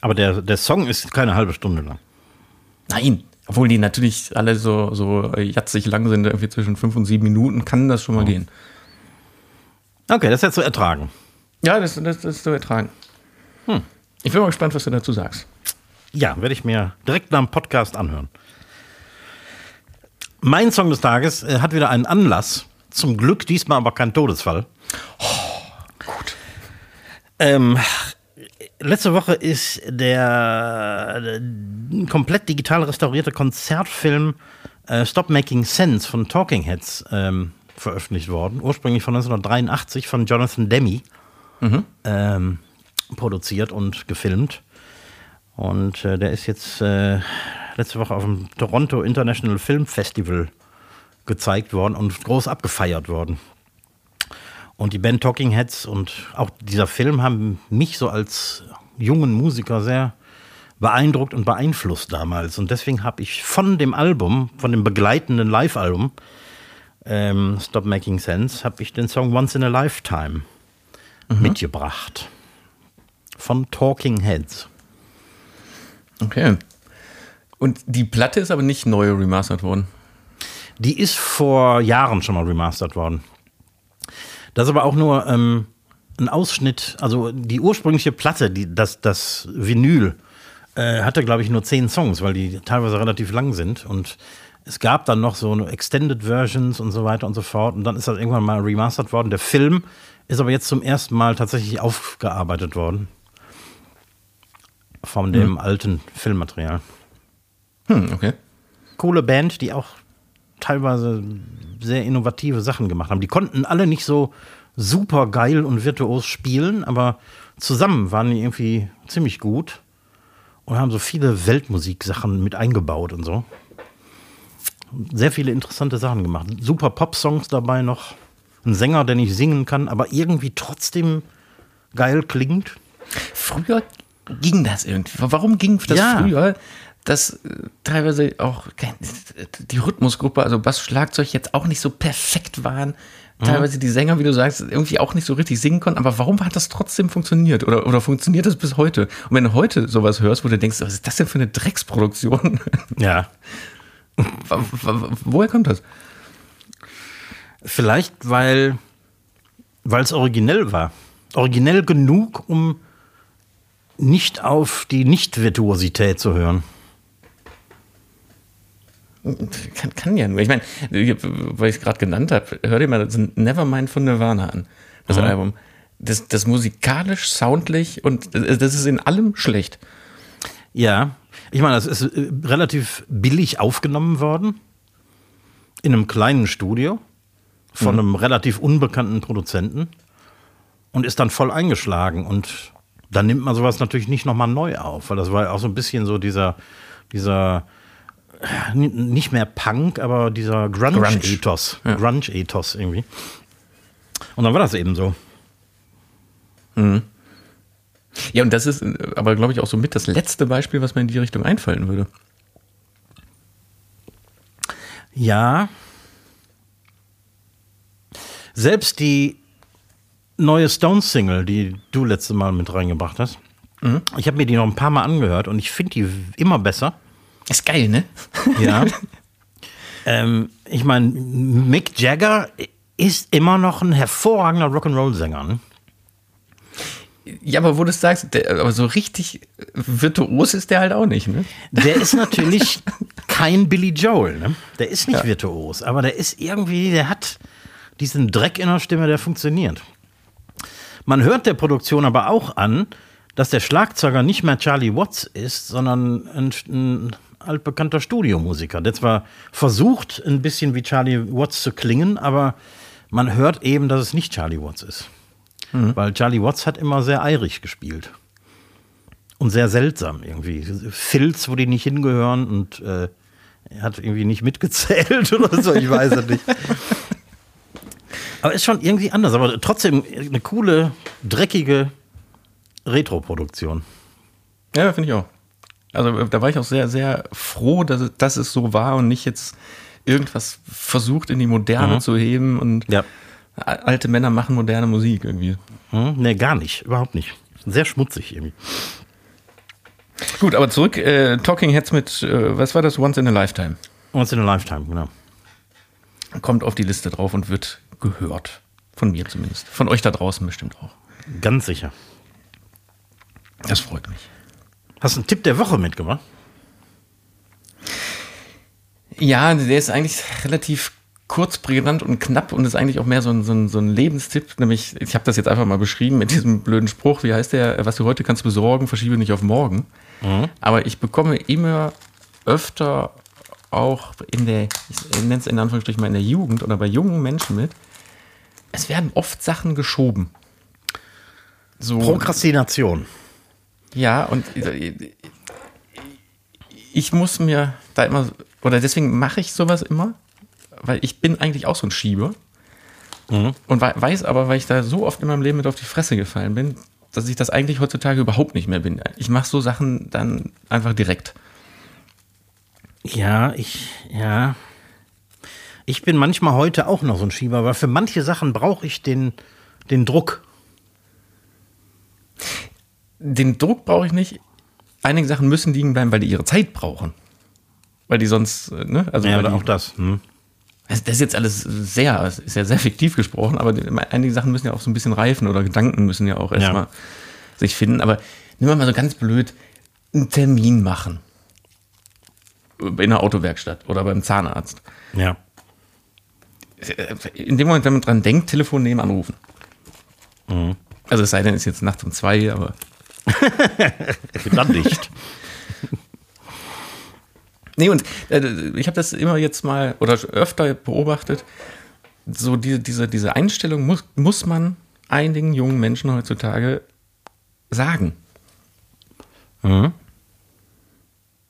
Aber der, der Song ist keine halbe Stunde lang. Nein. Obwohl die natürlich alle so, so jatzig lang sind, irgendwie zwischen fünf und sieben Minuten, kann das schon mal oh. gehen. Okay, das ist jetzt zu ertragen. Ja, das, das, das ist zu ertragen. Hm. Ich bin mal gespannt, was du dazu sagst. Ja, werde ich mir direkt nach dem Podcast anhören. Mein Song des Tages äh, hat wieder einen Anlass. Zum Glück diesmal aber kein Todesfall. Oh, gut. Ähm, letzte Woche ist der, komplett digital restaurierte Konzertfilm äh, Stop Making Sense von Talking Heads ähm, veröffentlicht worden. Ursprünglich von 1983 von Jonathan Demme mhm. ähm, produziert und gefilmt. Und äh, der ist jetzt äh, letzte Woche auf dem Toronto International Film Festival gezeigt worden und groß abgefeiert worden. Und die Band Talking Heads und auch dieser Film haben mich so als jungen Musiker sehr beeindruckt und beeinflusst damals. Und deswegen habe ich von dem Album, von dem begleitenden Live-Album, ähm, Stop Making Sense, habe ich den Song Once in a Lifetime mhm. mitgebracht. Von Talking Heads. Okay. Und die Platte ist aber nicht neu remastert worden. Die ist vor Jahren schon mal remastert worden. Das ist aber auch nur ähm, ein Ausschnitt, also die ursprüngliche Platte, die, das, das Vinyl, äh, hatte, glaube ich, nur zehn Songs, weil die teilweise relativ lang sind. Und es gab dann noch so Extended Versions und so weiter und so fort. Und dann ist das irgendwann mal remastert worden. Der Film ist aber jetzt zum ersten Mal tatsächlich aufgearbeitet worden. Von dem hm. alten Filmmaterial. Hm, okay. Coole Band, die auch teilweise sehr innovative Sachen gemacht haben. Die konnten alle nicht so super geil und virtuos spielen, aber zusammen waren die irgendwie ziemlich gut und haben so viele Weltmusiksachen mit eingebaut und so. Sehr viele interessante Sachen gemacht. Super Pop-Songs dabei noch. Ein Sänger, der nicht singen kann, aber irgendwie trotzdem geil klingt. Früher ging das irgendwie. Warum ging das ja. früher? Dass äh, teilweise auch die Rhythmusgruppe, also Bass, Schlagzeug jetzt auch nicht so perfekt waren. Mhm. Teilweise die Sänger, wie du sagst, irgendwie auch nicht so richtig singen konnten. Aber warum hat das trotzdem funktioniert? Oder, oder funktioniert das bis heute? Und wenn du heute sowas hörst, wo du denkst, was ist das denn für eine Drecksproduktion? Ja. Woher kommt das? Vielleicht, weil es originell war. Originell genug, um nicht auf die Nicht-Virtuosität zu hören. Kann, kann ja nur. Ich meine, weil ich es gerade genannt habe, hör dir mal das Nevermind von Nirvana an, das mhm. Album. Das, das musikalisch, soundlich und das ist in allem schlecht. Ja, ich meine, das ist äh, relativ billig aufgenommen worden. In einem kleinen Studio von mhm. einem relativ unbekannten Produzenten und ist dann voll eingeschlagen. Und dann nimmt man sowas natürlich nicht nochmal neu auf, weil das war ja auch so ein bisschen so dieser, dieser äh, nicht mehr Punk, aber dieser Grunge-Ethos. Grunge. Ja. Grunge-Ethos irgendwie. Und dann war das eben so. Ja, und das ist äh, aber, glaube ich, auch so mit das letzte Beispiel, was mir in die Richtung einfallen würde. Ja. Selbst die neue Stones-Single, die du letzte Mal mit reingebracht hast, ich habe mir die noch ein paar Mal angehört und ich finde die immer besser. Ist geil, ne? Ja. ähm, ich meine, Mick Jagger ist immer noch ein hervorragender Rock'n'Roll-Sänger. Ne? Ja, aber wo du es sagst, der, aber so richtig virtuos ist der halt auch nicht, ne? Der ist natürlich kein Billy Joel, ne? Der ist nicht virtuos, aber der ist irgendwie, der hat diesen Dreck in der Stimme, der funktioniert. Man hört der Produktion aber auch an, dass der Schlagzeuger nicht mehr Charlie Watts ist, sondern ein, ein altbekannter Studiomusiker, der zwar versucht, ein bisschen wie Charlie Watts zu klingen, aber man hört eben, dass es nicht Charlie Watts ist. Weil Charlie Watts hat immer sehr eirig gespielt. Und sehr seltsam irgendwie. Filz, wo die nicht hingehören und äh, er hat irgendwie nicht mitgezählt oder so, ich weiß es nicht. Aber ist schon irgendwie anders, aber trotzdem eine coole, dreckige Retro-Produktion. Ja, finde ich auch. Also da war ich auch sehr, sehr froh, dass es, dass es so war und nicht jetzt irgendwas versucht in die Moderne Mhm. zu heben und Ja. alte Männer machen moderne Musik irgendwie. Hm? Nee, gar nicht, überhaupt nicht. Sehr schmutzig irgendwie. Gut, aber zurück, äh, Talking Heads mit, äh, was war das, Once in a Lifetime? Once in a Lifetime, genau. Kommt auf die Liste drauf und wird gehört. Von mir zumindest. Von euch da draußen bestimmt auch. Ganz sicher. Das freut mich. Hast du einen Tipp der Woche mitgebracht? Ja, der ist eigentlich relativ kurz, prägnant und knapp und ist eigentlich auch mehr so ein, so ein, so ein Lebenstipp. Nämlich, ich habe das jetzt einfach mal beschrieben mit diesem blöden Spruch, wie heißt der, was du heute kannst besorgen, verschiebe nicht auf morgen. Aber ich bekomme immer öfter auch in der, ich nenne es in Anführungsstrichen mal in der Jugend oder bei jungen Menschen mit, es werden oft Sachen geschoben. So, Prokrastination. Ja, und ich muss mir da immer, oder deswegen mache ich sowas immer, weil ich bin eigentlich auch so ein Schieber. Und wei- weiß aber, weil ich da so oft in meinem Leben mit auf die Fresse gefallen bin, dass ich das eigentlich heutzutage überhaupt nicht mehr bin. Ich mache so Sachen dann einfach direkt. Ja, ich, ja. Ich bin manchmal heute auch noch so ein Schieber, weil für manche Sachen brauche ich den, den Druck. Den Druck brauche ich nicht. Einige Sachen müssen liegen bleiben, weil die ihre Zeit brauchen. Weil die sonst, äh, ne? Also Ja, die, auch das. Hm. Also das ist jetzt alles sehr, ist ja sehr fiktiv gesprochen, aber einige Sachen müssen ja auch so ein bisschen reifen oder Gedanken müssen ja auch erstmal sich finden. Aber nehmen wir mal so ganz blöd, einen Termin machen. In einer Autowerkstatt oder beim Zahnarzt. Ja. In dem Moment, wenn man dran denkt, Telefon nehmen, anrufen. Also es sei denn, es ist jetzt nachts um zwei, aber Dann nicht. Nee, und äh, ich habe das immer jetzt mal oder öfter beobachtet. So diese, diese, diese Einstellung muss, muss man einigen jungen Menschen heutzutage sagen. Ich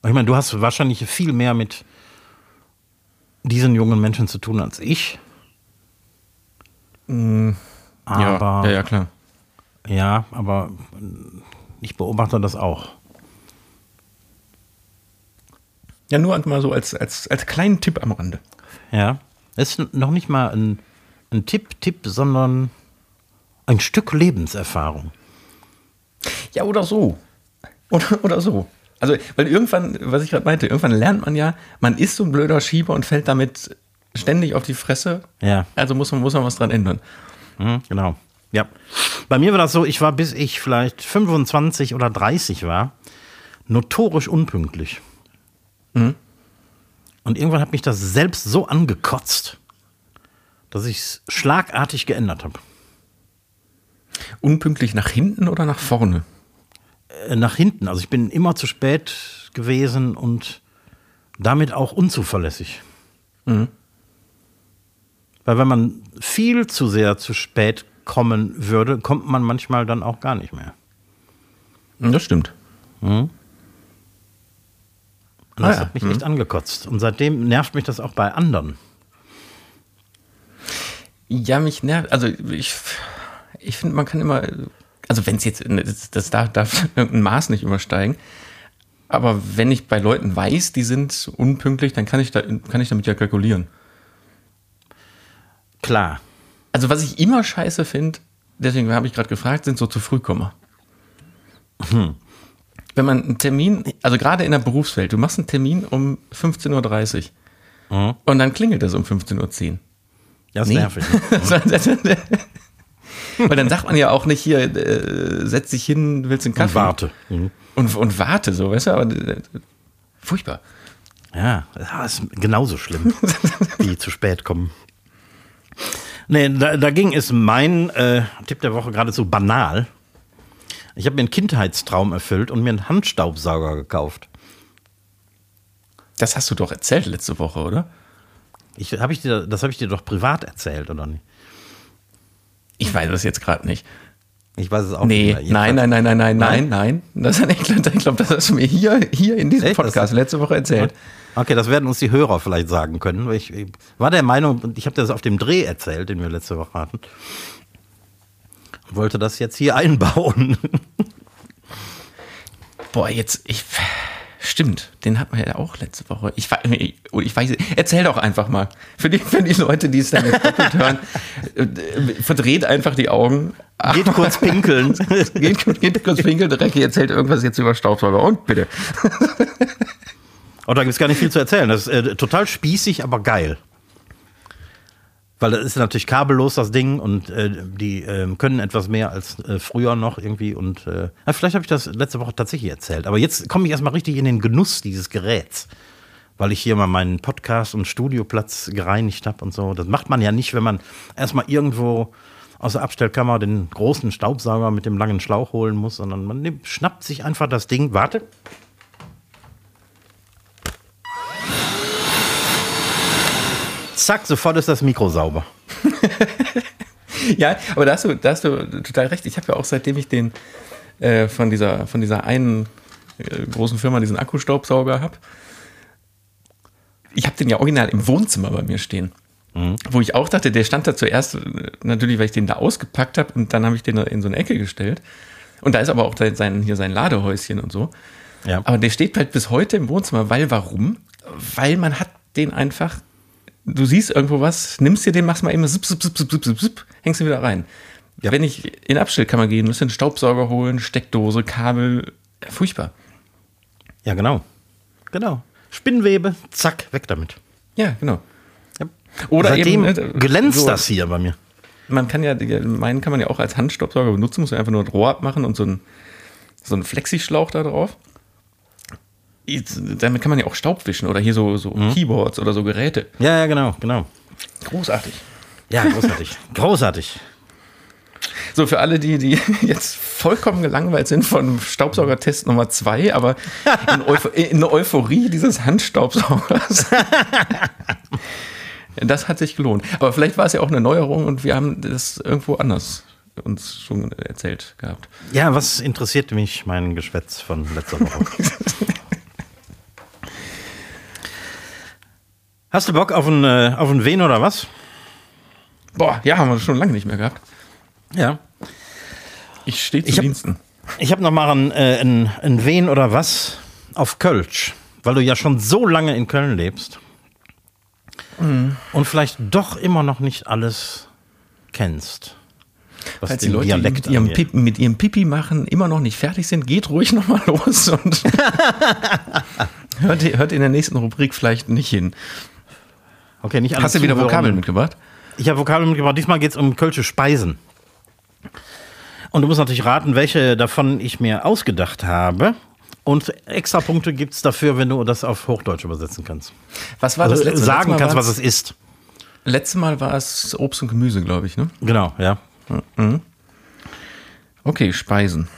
meine, du hast wahrscheinlich viel mehr mit diesen jungen Menschen zu tun als ich. Aber, ja, ja, ja, klar. ja, aber ich beobachte das auch. Ja, nur mal so als, als, als kleinen Tipp am Rande. Ja. Es ist noch nicht mal ein, ein Tipp, Tipp, sondern ein Stück Lebenserfahrung. Ja, oder so. Oder, oder so. Also, weil irgendwann, was ich gerade meinte, irgendwann lernt man ja, man ist so ein blöder Schieber und fällt damit ständig auf die Fresse. Ja. Also muss man, muss man was dran ändern. Mhm, genau. Ja. Bei mir war das so, ich war bis ich vielleicht 25 oder 30 war, notorisch unpünktlich. Und irgendwann hat mich das selbst so angekotzt, dass ich es schlagartig geändert habe. Unpünktlich nach hinten oder nach vorne? Äh, Nach hinten. Also ich bin immer zu spät gewesen und damit auch unzuverlässig. Weil wenn man viel zu sehr zu spät kommen würde, kommt man manchmal dann auch gar nicht mehr. Das stimmt. Und das Ah ja, hat mich echt angekotzt. Und seitdem nervt mich das auch bei anderen. Ja, mich nervt. Also ich, ich finde, man kann immer, also wenn es jetzt, das, das darf, darf irgendein Maß nicht übersteigen. Aber wenn ich bei Leuten weiß, die sind unpünktlich, dann kann ich, da, kann ich damit ja kalkulieren. Klar. Also was ich immer scheiße finde, deswegen habe ich gerade gefragt, sind so zu Frühkommer. Wenn man einen Termin, also gerade in der Berufswelt, du machst einen Termin um 15.30 Uhr und dann klingelt das um 15.10 Uhr. Ja, das Nee. nervig. Ne? Weil dann sagt man ja auch nicht hier, äh, setz dich hin, willst einen Und Kaffee. warte. Mhm. Und, und warte, so, weißt du, aber äh, furchtbar. Ja, das ist genauso schlimm, wie zu spät kommen. Nee, da, dagegen ist mein äh, Tipp der Woche geradezu banal. Ich habe mir einen Kindheitstraum erfüllt und mir einen Handstaubsauger gekauft. Das hast du doch erzählt letzte Woche, oder? Ich, hab ich dir, das habe ich dir doch privat erzählt, oder nicht? Ich weiß das jetzt gerade nicht. Ich weiß es auch Nee, nicht. nein, nein, nein, nein, nein, nein, Nein? nein. Das, ich glaube, das hast du mir hier, hier in diesem Echt? Podcast letzte Woche erzählt. Okay, das werden uns die Hörer vielleicht sagen können. Ich, ich war der Meinung, ich habe das auf dem Dreh erzählt, den wir letzte Woche hatten. Wollte das jetzt hier einbauen. Boah, jetzt, ich. Stimmt, den hatten wir ja auch letzte Woche. Ich, ich, ich weiß, erzähl doch einfach mal. Für die, für die Leute, die es dann jetzt doppelt hören, äh, verdreht einfach die Augen. Geht kurz pinkeln. geht, geht kurz pinkeln, Recke erzählt irgendwas jetzt über Staubsauger. Und bitte. Oh, da gibt es gar nicht viel zu erzählen. Das ist äh, total spießig, aber geil. Weil das ist natürlich kabellos, das Ding, und äh, die ähm, können etwas mehr als äh, früher noch irgendwie. Und äh, vielleicht habe ich das letzte Woche tatsächlich erzählt. Aber jetzt komme ich erstmal richtig in den Genuss dieses Geräts. Weil ich hier mal meinen Podcast und Studioplatz gereinigt habe und so. Das macht man ja nicht, wenn man erstmal irgendwo aus der Abstellkammer den großen Staubsauger mit dem langen Schlauch holen muss, sondern man nimmt, schnappt sich einfach das Ding. Warte. Zack, sofort ist das Mikro sauber. Ja, aber da hast du, da hast du total recht. Ich habe ja auch, seitdem ich den äh, von, dieser, von dieser einen äh, großen Firma diesen Akkustaubsauger habe, ich habe den ja original im Wohnzimmer bei mir stehen. Wo ich auch dachte, der stand da zuerst, äh, natürlich, weil ich den da ausgepackt habe und dann habe ich den in so eine Ecke gestellt. Und da ist aber auch sein, sein, hier sein Ladehäuschen und so. Ja. Aber der steht halt bis heute im Wohnzimmer, weil warum? Weil man hat den einfach, du siehst irgendwo was, nimmst dir den, machst mal eben zip, zip, zip, zip, zip, zip, hängst ihn wieder rein. Ja. Wenn ich in Abstellkammer gehen müsste, einen Staubsauger holen, Steckdose, Kabel, furchtbar. Ja, genau. Genau. Spinnwebe, zack, weg damit. Ja, genau. Ja. Oder Seitdem eben, äh, glänzt so- das hier bei mir. Man kann ja, meinen kann man ja auch als Handstaubsauger benutzen, muss man einfach nur ein Rohr abmachen und so ein, so ein Flexischlauch da drauf. Damit kann man ja auch Staub wischen oder hier so, so Keyboards oder so Geräte. Ja, ja, genau, genau. Großartig. Ja, großartig. großartig. So, für alle, die, die jetzt vollkommen gelangweilt sind von Staubsaugertest Nummer zwei, aber in, Euph in der Euphorie dieses Handstaubsaugers. das hat sich gelohnt. Aber vielleicht war es ja auch eine Neuerung und wir haben das irgendwo anders uns schon erzählt gehabt. Ja, was interessiert mich mein Geschwätz von letzter Woche? Hast du Bock auf ein, äh, auf ein Wen oder was? Boah, ja, haben wir schon lange nicht mehr gehabt. Ja. Ich stehe zu Ich hab- Diensten. Ich habe noch mal ein, äh, ein, ein Wen oder was auf Kölsch, weil du ja schon so lange in Köln lebst und vielleicht doch immer noch nicht alles kennst. Was Falls die Leute Dialekt mit ihrem, angeht. Pipi, mit ihrem Pipi machen immer noch nicht fertig sind, geht ruhig nochmal los und hört, hört in der nächsten Rubrik vielleicht nicht hin. Okay, nicht Hast du wieder Vokabeln mitgebracht? Ich habe Vokabeln mitgebracht. Diesmal geht es um kölsche Speisen. Und du musst natürlich raten, welche davon ich mir ausgedacht habe. Und extra Punkte gibt es dafür, wenn du das auf Hochdeutsch übersetzen kannst. Was war Also das letzte sagen kannst, was es ist. Letztes Mal war es Obst und Gemüse, glaube ich, ne? Genau, ja. Okay, Speisen.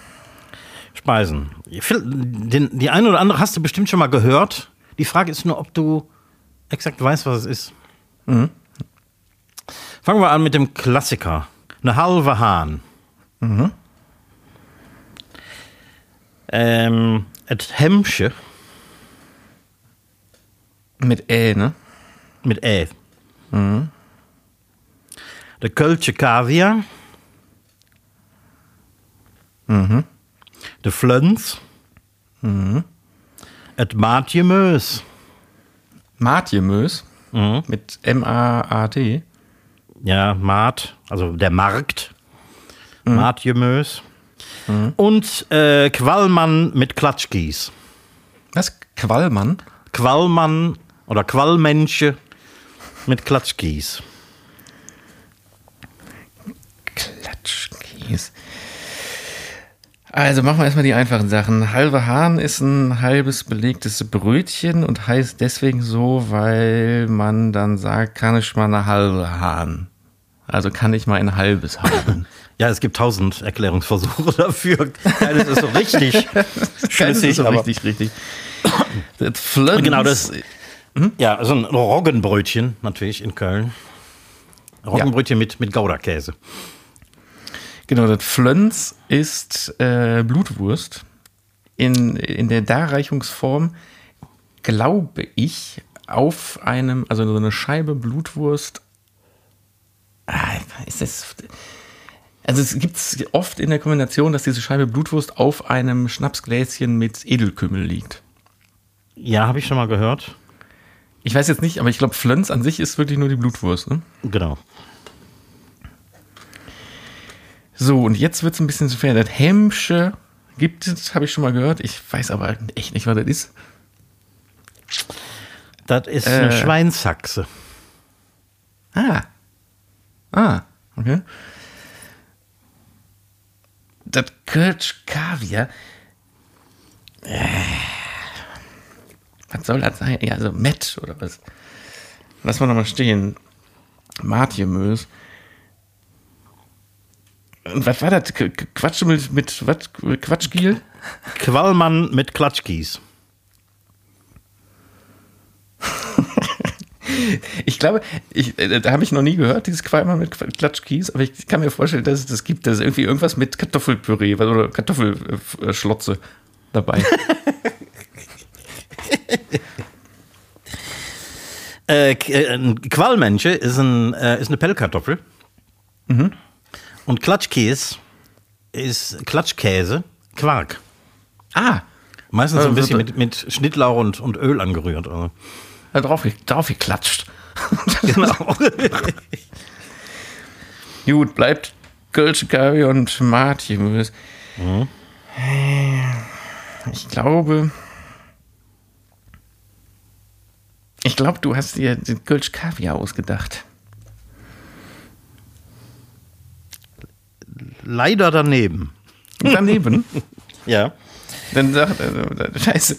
Speisen. Den, die eine oder andere hast du bestimmt schon mal gehört. Die Frage ist nur, ob du exakt weißt, was es ist. Mhm. Fangen wir an mit dem Klassiker. Eine halbe Hahn. Ähm, et Hemsche Mit Ä, ne? mit Ä. Der Kölsche Kaviar. Der Flöns. Et Maatje Mös. Matjemös. Mit M-A-A-T. Ja, Maat, also der Markt. Maatje Mös. Und äh, Quallmann mit Klatschkies. Was? Quallmann? Quallmann oder Quallmensche mit Klatschkies. Klatschkies. Also machen wir erstmal die einfachen Sachen. Halber Hahn ist ein halbes belegtes Brötchen und heißt deswegen so, weil man dann sagt, kann ich mal eine halbe Hahn. Also kann ich mal ein halbes haben. Ja, es gibt tausend Erklärungsversuche dafür. Keines ist so richtig schlüssig. ist so aber- richtig, richtig. Das Genau, das. Ja, so ein Roggenbrötchen natürlich in Köln. Roggenbrötchen mit, mit Gouda-Käse. Genau, das Flöns ist äh, Blutwurst. In, in der Darreichungsform, glaube ich, auf einem, also so eine Scheibe Blutwurst. Ah, ist das. Also es gibt es oft in der Kombination, dass diese Scheibe Blutwurst auf einem Schnapsgläschen mit Edelkümmel liegt. Ja, habe ich schon mal gehört. Ich weiß jetzt nicht, aber ich glaube, Flöns an sich ist wirklich nur die Blutwurst. Ne? Genau. So, und jetzt wird es ein bisschen zu fair. Das Hemmsche gibt es, habe ich schon mal gehört. Ich weiß aber echt nicht, was das ist. Das ist eine Äh. Schweinshaxe. Ah. Ah, okay. Das Kölsch Kaviar. Äh. Was soll das sein? Ja, also Met oder was? Lass mal nochmal stehen. Martjemös. Und was war das? Quatsch mit, mit was? Quatschgiel? Quallmann mit Klatschkies. Ich glaube, ich, äh, da habe ich noch nie gehört, dieses Qualmer mit Klatschkies, aber ich kann mir vorstellen, dass es das gibt. Das ist irgendwie irgendwas mit Kartoffelpüree oder Kartoffelschlotze dabei. Äh, äh, ein Quallmensche ist, ein, äh, ist eine Pellkartoffel. Und Klatschkäse ist Klatschkäse, Quark. ah, Meistens so ein Also bisschen mit, mit Schnittlauch und, und Öl angerührt. Also. da drauf, drauf geklatscht. Genau. Gut, bleibt Kölsche Kaviar und Martjemös. Ich glaube, ich glaube, du hast dir den Kölsch Kaviar ausgedacht. Leider daneben. Daneben. Ja. Dann sagt äh, Scheiße.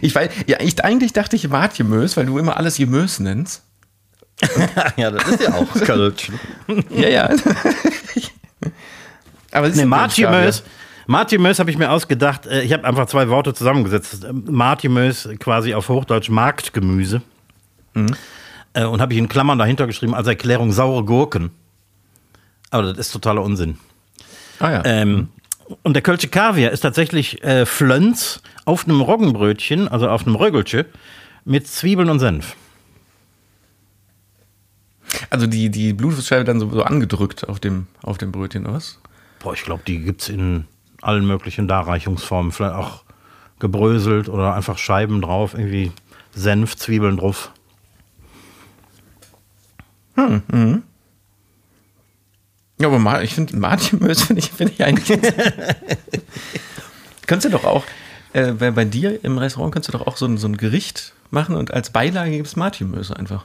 Ich weiß, ja, ich, eigentlich dachte ich Martjemös, weil du immer alles Jemös nennst. ja, das ist ja auch Kölsch. Ja, ja. Aber es ist Nee, Martimös. Martimös habe ich mir ausgedacht. äh, Ich habe einfach zwei Worte zusammengesetzt. Martimös quasi auf Hochdeutsch Marktgemüse. Äh, Und habe ich in Klammern dahinter geschrieben als Erklärung saure Gurken. Aber das ist totaler Unsinn. Ah ja. Ähm, und der Kölsche Kaviar ist tatsächlich äh, Flönz auf einem Roggenbrötchen, also auf einem Röggelche, mit Zwiebeln und Senf. Also die, die Blutwurstscheibe dann so, so angedrückt auf dem, auf dem Brötchen, oder was? Boah, ich glaube, die gibt es in allen möglichen Darreichungsformen. Vielleicht auch gebröselt oder einfach Scheiben drauf, irgendwie Senf, Zwiebeln drauf. Ja, aber mal, ich finde Martjemös finde ich, find ich eigentlich. könntest du doch auch, äh, bei, bei dir im Restaurant könntest du doch auch so ein, so ein Gericht machen und als Beilage gibt es Martjemös einfach.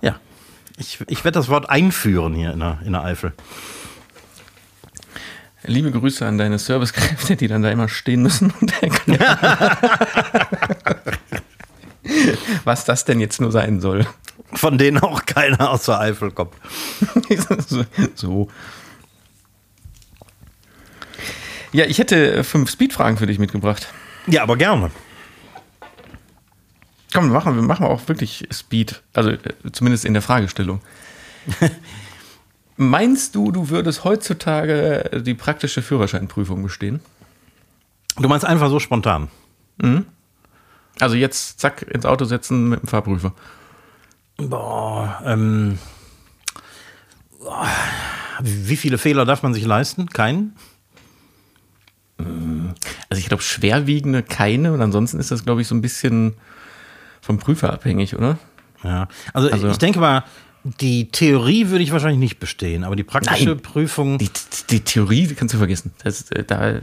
Ja. Ich, ich werde das Wort einführen hier in der, in der Eifel. Liebe Grüße an deine Servicekräfte, die dann da immer stehen müssen und erklären, was das denn jetzt nur sein soll. Von denen auch keiner aus der Eifel kommt. so. Ja, ich hätte fünf Speedfragen für dich mitgebracht. Ja, aber gerne. Komm, machen wir machen wir auch wirklich Speed, also äh, zumindest in der Fragestellung. Meinst du, du würdest heutzutage die praktische Führerscheinprüfung bestehen? Du meinst einfach so spontan? Mhm. Also jetzt zack ins Auto setzen mit dem Fahrprüfer. Boah, ähm, wie viele Fehler darf man sich leisten? Keinen? Also ich glaube schwerwiegende keine und ansonsten ist das glaube ich so ein bisschen vom Prüfer abhängig, oder? Ja, also, also ich denke mal, die Theorie würde ich wahrscheinlich nicht bestehen, aber die praktische Nein, Prüfung. Die, die Theorie die kannst du vergessen. Das, äh, da äh,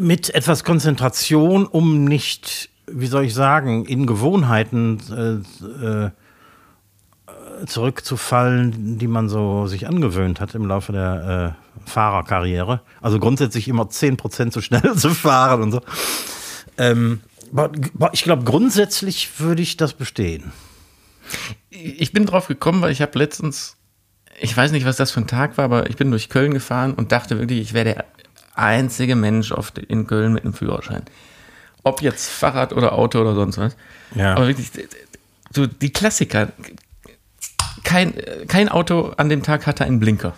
mit etwas Konzentration, um nicht, wie soll ich sagen, in Gewohnheiten äh, äh, zurückzufallen, die man so sich angewöhnt hat im Laufe der äh, Fahrerkarriere. Also grundsätzlich immer 10% zu schnell zu fahren und so. Ähm, ich glaube, grundsätzlich würde ich das bestehen. Ich bin drauf gekommen, weil ich habe letztens, ich weiß nicht, was das für ein Tag war, aber ich bin durch Köln gefahren und dachte wirklich, ich wäre der einzige Mensch oft in Köln mit einem Führerschein. Ob jetzt Fahrrad oder Auto oder sonst was. Ja. Aber wirklich, so die Klassiker. Kein, kein Auto an dem Tag hatte einen Blinker.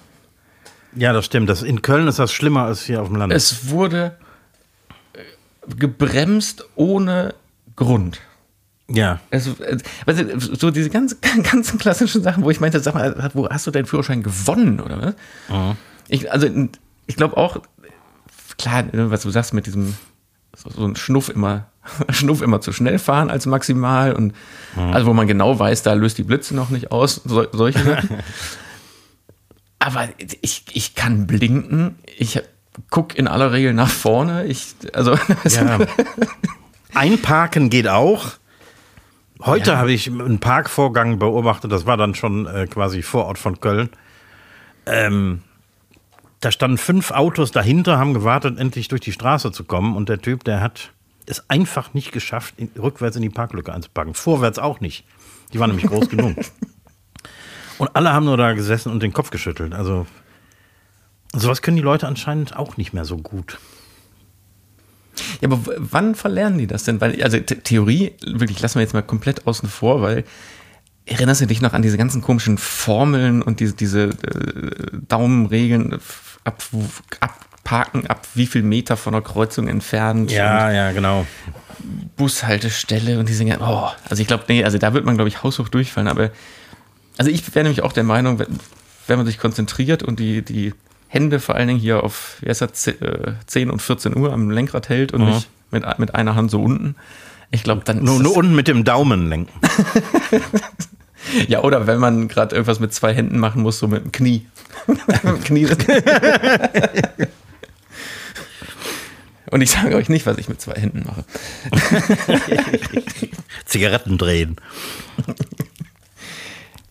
Ja, das stimmt. Das, in Köln ist das schlimmer als hier auf dem Land. Es wurde gebremst ohne Grund. Ja. Also, also, so diese ganz, ganzen klassischen Sachen, wo ich meinte, sag mal, wo hast du deinen Führerschein gewonnen, oder was? Mhm. Ich, also, ich glaube auch, klar, was du sagst mit diesem, so ein Schnuff immer, Schnuff immer zu schnell fahren als maximal und, mhm. also, wo man genau weiß, da löst die Blitze noch nicht aus, so, solche Sachen. Aber ich, ich kann blinken, ich guck in aller Regel nach vorne. Ich, also, ja. Einparken geht auch. Heute ja. habe ich einen Parkvorgang beobachtet, das war dann schon äh, quasi vor Ort von Köln. Ähm, da standen fünf Autos dahinter, haben gewartet, endlich durch die Straße zu kommen. Und der Typ, der hat es einfach nicht geschafft, rückwärts in die Parklücke einzupacken. Vorwärts auch nicht. Die war nämlich groß genug. Und alle haben nur da gesessen und den Kopf geschüttelt. Also Sowas können die Leute anscheinend auch nicht mehr so gut. Ja, aber wann verlernen die das denn? Weil, also Theorie, wirklich, lassen wir jetzt mal komplett außen vor, weil erinnerst du dich noch an diese ganzen komischen Formeln und diese, diese äh, Daumenregeln ab, abparken, ab wie viel Meter von der Kreuzung entfernt? Ja, ja, genau. Bushaltestelle und diese, oh, also ich glaube, nee, also da wird man, glaube ich, haushoch durchfallen, aber also ich wäre nämlich auch der Meinung, wenn, wenn man sich konzentriert und die, die Hände vor allen Dingen hier auf wie heißt das, 10 äh, und 14 Uhr am Lenkrad hält und mhm. nicht mit, mit einer Hand so unten. Ich glaube, dann nur, nur unten mit dem Daumen lenken. ja, oder wenn man gerade irgendwas mit zwei Händen machen muss, so mit dem Knie. mit dem Knie. und ich sage euch nicht, was ich mit zwei Händen mache. Zigaretten drehen.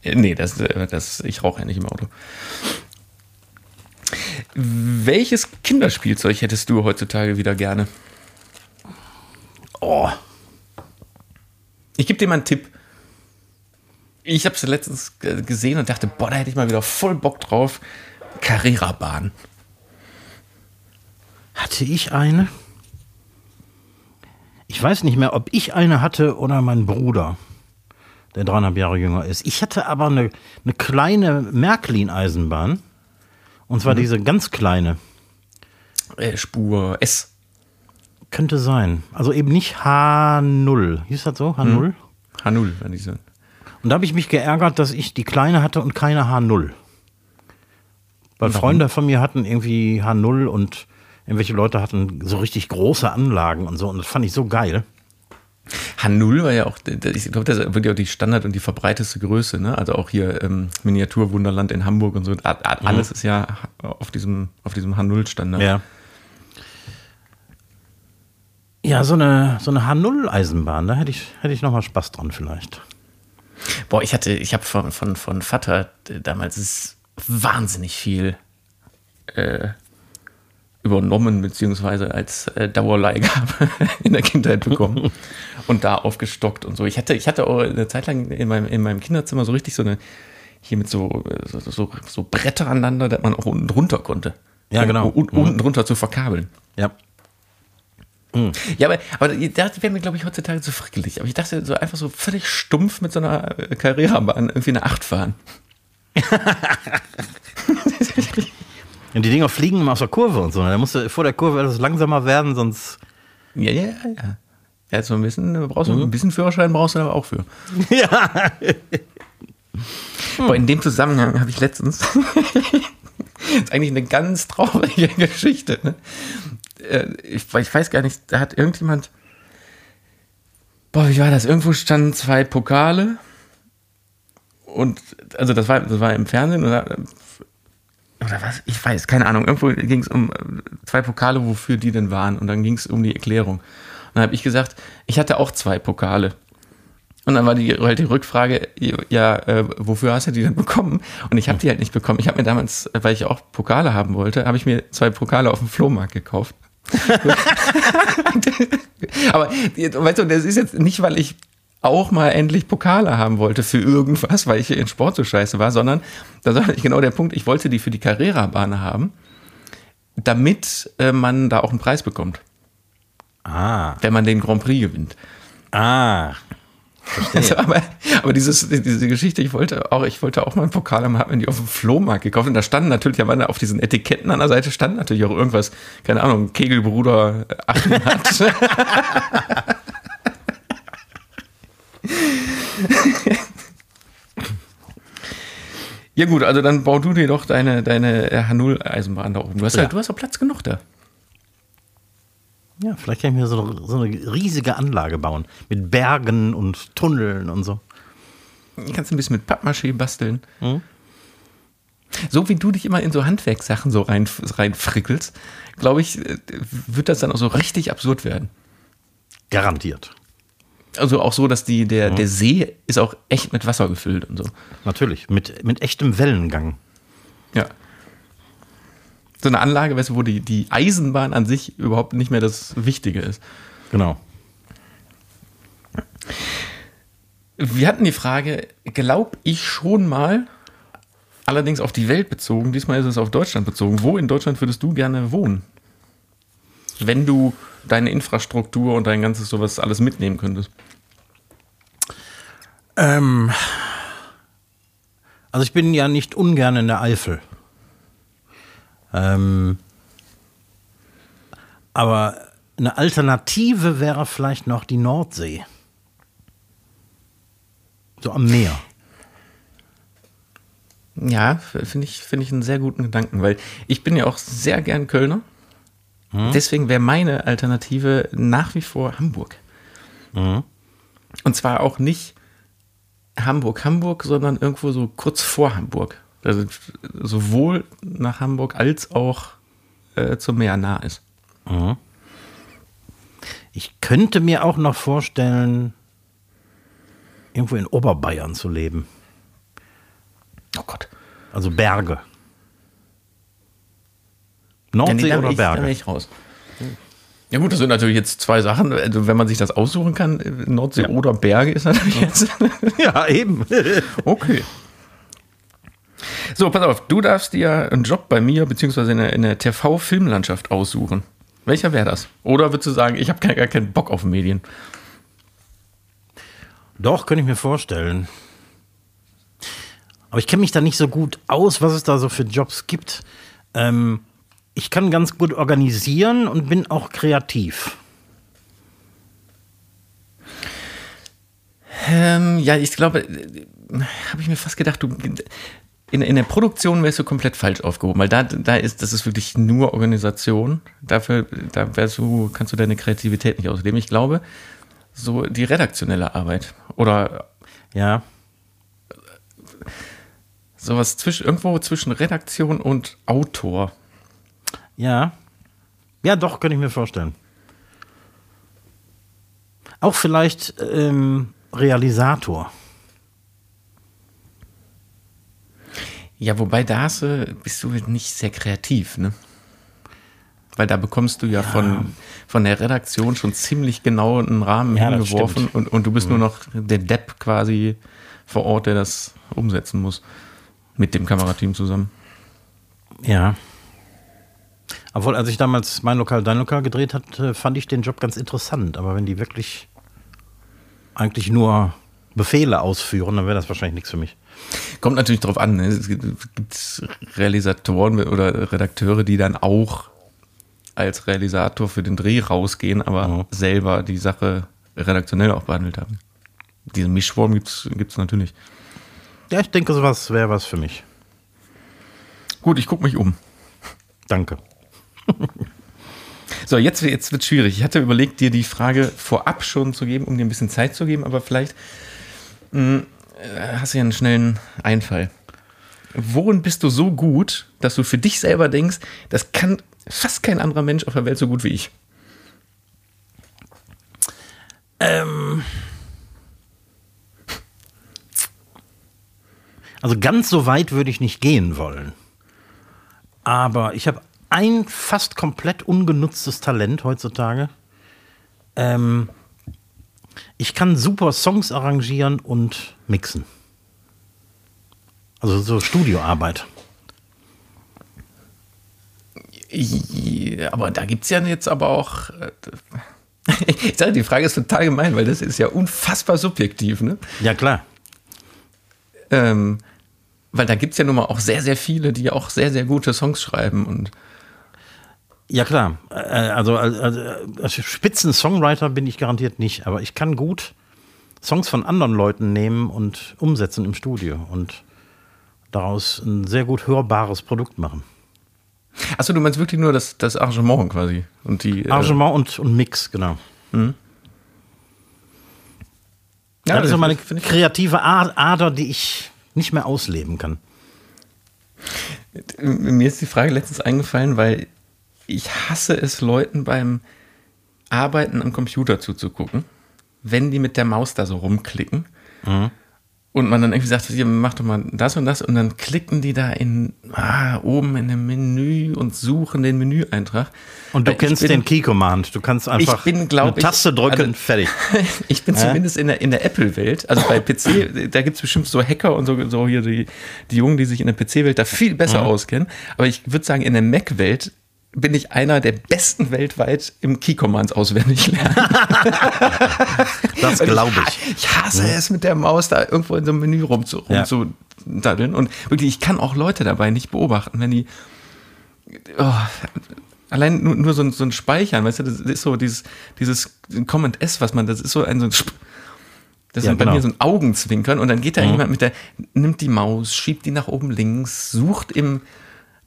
nee, das, äh, das, ich rauche ja nicht im Auto. Welches Kinderspielzeug hättest du heutzutage wieder gerne? Oh. Ich gebe dir mal einen Tipp. Ich habe es letztens gesehen und dachte, boah, da hätte ich mal wieder voll Bock drauf. Carrera-Bahn. Hatte ich eine? Ich weiß nicht mehr, ob ich eine hatte oder mein Bruder, der dreieinhalb Jahre jünger ist. Ich hatte aber eine, eine kleine Märklin-Eisenbahn. Und zwar mhm. diese ganz kleine. Äh, Spur S. Könnte sein. Also eben nicht H0. Hieß das so? H0? Mhm. H0, wenn ich so. Und da habe ich mich geärgert, dass ich die kleine hatte und keine H0. Weil Freunde von mir hatten irgendwie H0 und irgendwelche Leute hatten so richtig große Anlagen und so. Und das fand ich so geil. H0 war ja auch, ich glaube, das wird ja auch die Standard- und die verbreiteste Größe, ne? Also auch hier ähm, Miniaturwunderland in Hamburg und so. Alles mhm. ist ja auf diesem, auf diesem H0-Standard. Ja. Ja, so eine, so eine H0-Eisenbahn, da hätte ich, hätte ich nochmal Spaß dran vielleicht. Boah, ich hatte, ich habe von, von, von Vater damals wahnsinnig viel äh, übernommen beziehungsweise als äh, Dauerleihgabe in der Kindheit bekommen und da aufgestockt und so. Ich hatte, ich hatte auch eine Zeit lang in meinem, in meinem Kinderzimmer so richtig so eine, hier mit so, so, so, so Bretter aneinander, dass man auch unten drunter konnte. Ja, genau. Um, um, unten drunter zu verkabeln. Ja. Mhm. Ja, aber, aber das wäre mir, glaube ich, heutzutage zu frickelig. Aber ich dachte, so einfach so völlig stumpf mit so einer Karrierebahn irgendwie eine Acht fahren. Und die Dinger fliegen immer aus der Kurve und so. Da musst du vor der Kurve etwas langsamer werden, sonst. Ja, ja, ja. Ja, so ein bisschen, brauchst du mhm. ein bisschen Führerschein brauchst du aber auch für. Ja. Boah, in dem Zusammenhang habe ich letztens. das ist eigentlich eine ganz traurige Geschichte. Ne? Äh, ich, ich weiß gar nicht, da hat irgendjemand. Boah, wie war das? Irgendwo standen zwei Pokale. Und, also das war, das war im Fernsehen oder, oder was? Ich weiß, keine Ahnung. Irgendwo ging es um äh, zwei Pokale, wofür die denn waren. Und dann ging es um die Erklärung. Und dann habe ich gesagt, ich hatte auch zwei Pokale. Und dann war die, halt die Rückfrage, ja, äh, wofür hast du die denn bekommen? Und ich habe die halt nicht bekommen. Ich habe mir damals, weil ich auch Pokale haben wollte, habe ich mir zwei Pokale auf dem Flohmarkt gekauft. Aber weißt du, das ist jetzt nicht, weil ich auch mal endlich Pokale haben wollte für irgendwas, weil ich in Sport so scheiße war, sondern da war nicht genau der Punkt, ich wollte die für die Carrera-Bahn haben, damit äh, man da auch einen Preis bekommt. Ah. Wenn man den Grand Prix gewinnt. Ah. Also, aber, aber dieses, diese Geschichte, ich wollte auch, ich wollte auch mal einen Pokal haben, habe mir die auf dem Flohmarkt gekauft und da standen natürlich, aber auf diesen Etiketten an der Seite stand natürlich auch irgendwas, keine Ahnung, Kegelbruder 800. ja gut, also dann bau du dir doch deine, deine H0-Eisenbahn da oben. Du hast ja, ja du hast doch Platz genug da. Ja, vielleicht kann ich mir so, so eine riesige Anlage bauen. Mit Bergen und Tunneln und so. Du kannst ein bisschen mit Pappmaché basteln. Mhm. So wie du dich immer in so Handwerkssachen so rein, reinfrickelst, glaube ich, äh, wird das dann auch so richtig absurd werden. Garantiert. Also auch so, dass die, der, mhm. der See ist auch echt mit Wasser gefüllt und so. Natürlich, mit, mit echtem Wellengang. Ja so eine Anlage, weißt du, wo die, die Eisenbahn an sich überhaupt nicht mehr das Wichtige ist. Genau. Wir hatten die Frage, glaube ich schon mal, allerdings auf die Welt bezogen, diesmal ist es auf Deutschland bezogen. Wo in Deutschland würdest du gerne wohnen? Wenn du deine Infrastruktur und dein ganzes sowas alles mitnehmen könntest. Ähm, also ich bin ja nicht ungern in der Eifel. Ähm, aber eine Alternative wäre vielleicht noch die Nordsee. So am Meer. Ja, finde ich, find ich einen sehr guten Gedanken, weil ich bin ja auch sehr gern Kölner. Mhm. Deswegen wäre meine Alternative nach wie vor Hamburg. Mhm. Und zwar auch nicht Hamburg, Hamburg, sondern irgendwo so kurz vor Hamburg also sowohl nach Hamburg als auch äh, zum Meer nah ist. Mhm. Ich könnte mir auch noch vorstellen, irgendwo in Oberbayern zu leben. Oh Gott. Also Berge. Nordsee ja, nee, oder ich, Berge? Da ich raus. Ja gut, das sind natürlich jetzt zwei Sachen. Also wenn man sich das aussuchen kann, Nordsee ja. oder Berge ist natürlich jetzt. ja, eben. okay. So, pass auf, du darfst dir einen Job bei mir beziehungsweise in der, in der TV-Filmlandschaft aussuchen. Welcher wäre das? Oder würdest du sagen, ich habe gar keinen Bock auf Medien? Doch, könnte ich mir vorstellen. Aber ich kenne mich da nicht so gut aus, was es da so für Jobs gibt. Ähm, ich kann ganz gut organisieren und bin auch kreativ. Ähm, ja, ich glaube, habe ich mir fast gedacht, du, in, in der Produktion wärst du komplett falsch aufgehoben, weil da, da ist, das ist wirklich nur Organisation. Dafür, da wärst du, kannst du deine Kreativität nicht ausleben. Ich glaube, so die redaktionelle Arbeit oder ja, sowas zwischen, irgendwo zwischen Redaktion und Autor. Ja. Ja, doch, könnte ich mir vorstellen. Auch vielleicht ähm, Realisator. Ja, wobei da hast du, bist du nicht sehr kreativ, ne? Weil da bekommst du ja, ja. Von, von der Redaktion schon ziemlich genau einen Rahmen ja, hingeworfen und, und du bist mhm. nur noch der Depp quasi vor Ort, der das umsetzen muss. Mit dem Kamerateam zusammen. Ja. Obwohl, als ich damals mein Lokal, dein Lokal gedreht hatte, fand ich den Job ganz interessant. Aber wenn die wirklich eigentlich nur Befehle ausführen, dann wäre das wahrscheinlich nichts für mich. Kommt natürlich drauf an. Ne? Es gibt, Realisatoren oder Redakteure, die dann auch als Realisator für den Dreh rausgehen, aber mhm. selber die Sache redaktionell auch behandelt haben. Diesen Mischwurm gibt es natürlich. Ja, ich denke, sowas wäre was für mich. Gut, ich gucke mich um. Danke. so, jetzt, jetzt wird es schwierig. Ich hatte überlegt, dir die Frage vorab schon zu geben, um dir ein bisschen Zeit zu geben, aber vielleicht mh, äh, hast du ja einen schnellen Einfall. Worin bist du so gut, dass du für dich selber denkst, das kann fast kein anderer Mensch auf der Welt so gut wie ich? Ähm. Also ganz so weit würde ich nicht gehen wollen. Aber ich habe ein fast komplett ungenutztes Talent heutzutage. Ähm, ich kann super Songs arrangieren und mixen. Also so Studioarbeit. Ja, aber da gibt es ja jetzt aber auch. Äh, ich sage, die Frage ist total gemein, weil das ist ja unfassbar subjektiv, ne? Ja, klar. Ähm, weil da gibt es ja nun mal auch sehr, sehr viele, die auch sehr, sehr gute Songs schreiben und. Ja, klar. Äh, also, also als Spitzen-Songwriter bin ich garantiert nicht, aber ich kann gut Songs von anderen Leuten nehmen und umsetzen im Studio und daraus ein sehr gut hörbares Produkt machen. Achso, du meinst wirklich nur das, das Arrangement quasi? Und die, äh, Arrangement äh und, und Mix, genau. Mhm. Ja, das ist so meine kreative Ader, die ich nicht mehr ausleben kann. Mir ist die Frage letztens eingefallen, weil ich hasse es, Leuten beim Arbeiten am Computer zuzugucken, wenn die mit der Maus da so rumklicken. Mhm und man dann irgendwie sagt, hier, mach doch mal das und das und dann klicken die da in ah, oben in dem Menü und suchen den Menüeintrag. Und du Weil kennst bin, den Key Command, du kannst einfach ich bin, eine Taste drücken, also, fertig. ich bin äh? zumindest in der, in der Apple-Welt, also bei PC, da gibt es bestimmt so Hacker und so, so hier die, die Jungen, die sich in der PC-Welt da viel besser mhm. auskennen, aber ich würde sagen, in der Mac-Welt bin ich einer der besten weltweit im Key-Commands auswendig lernen. das glaube ich. Ich hasse ja. es mit der Maus da irgendwo in so einem Menü rumzudaddeln. Ja. Und wirklich, ich kann auch Leute dabei nicht beobachten, wenn die oh, allein nur, nur so, ein, so ein Speichern, weißt du, das ist so dieses, dieses Comment S, was man, das ist so ein, so ein das ja, ist bei genau. mir so ein Augenzwinkern und dann geht da mhm. jemand mit der, nimmt die Maus, schiebt die nach oben links, sucht im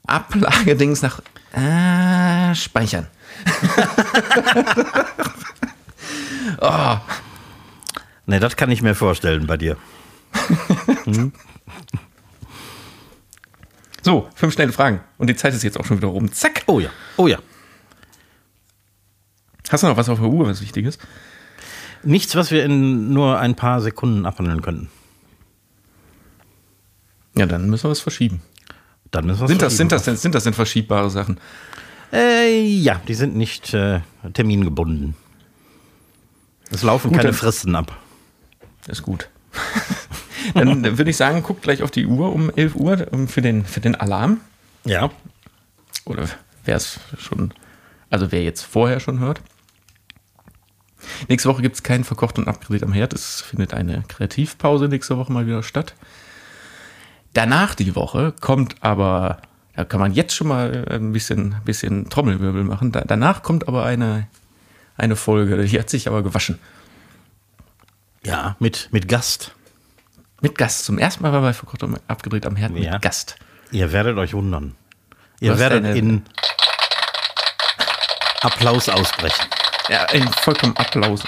Ablagedings nach äh, speichern. oh. Ne, das kann ich mir vorstellen bei dir. hm? So, fünf schnelle Fragen. Und die Zeit ist jetzt auch schon wieder rum. Zack. Oh ja. Oh ja. Hast du noch was auf der Uhr, was wichtig ist? Nichts, was wir in nur ein paar Sekunden abhandeln könnten. Ja, dann müssen wir es verschieben. Dann müssen wir sind, das, sind, das, denn, sind das denn verschiebbare Sachen? Äh, ja, die sind nicht äh, termingebunden. Es laufen gut, keine Fristen ab. Ist gut. dann würde ich sagen, guckt gleich auf die Uhr um 11 Uhr für den, für den Alarm. Ja. Oder wer es schon, also wer jetzt vorher schon hört. Nächste Woche gibt es kein Verkocht und Abgedreht am Herd. Es findet eine Kreativpause nächste Woche mal wieder statt. Danach die Woche kommt aber, da kann man jetzt schon mal ein bisschen, bisschen Trommelwirbel machen. Da, danach kommt aber eine, eine Folge, die hat sich aber gewaschen. Ja, mit, mit Gast. Mit Gast. Zum ersten Mal war bei Verkocht abgedreht am Herd ja. mit Gast. Ihr werdet euch wundern. Ihr werdet in Applaus ausbrechen. Ja, in vollkommen Applaus.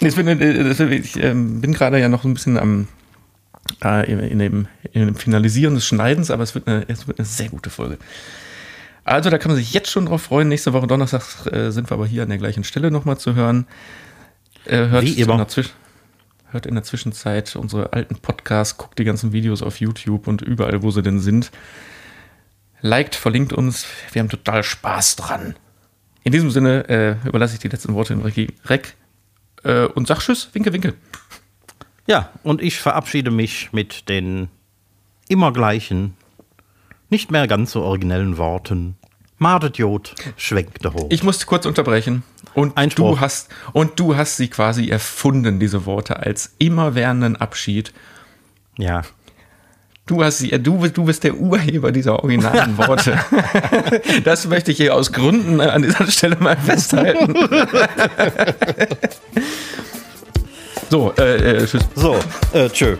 Ich bin, ich ähm, bin gerade ja noch ein bisschen am äh, in, dem, in, dem, Finalisieren des Schneidens, aber es wird, eine, es wird eine sehr gute Folge. Also, da kann man sich jetzt schon drauf freuen. Nächste Woche Donnerstag äh, sind wir aber hier an der gleichen Stelle nochmal zu hören. Äh, hört, Wie immer. In hört in der Zwischenzeit unsere alten Podcasts, guckt die ganzen Videos auf YouTube und überall, wo sie denn sind. Liked, verlinkt uns. Wir haben total Spaß dran. In diesem Sinne äh, überlasse ich die letzten Worte in Regie Reck äh, und sag Tschüss, winke, winke. Ja, und ich verabschiede mich mit den immer gleichen, nicht mehr ganz so originellen Worten. Mardet Jod, schwenkte hoch. Ich musste kurz unterbrechen. Und Ein du hast und du hast sie quasi erfunden, diese Worte, als immerwährenden Abschied. Ja. Du, hast, du, du bist der Urheber dieser originalen Worte. das möchte ich hier aus Gründen an dieser Stelle mal festhalten. so, äh, äh, tschüss. So, äh, tschö.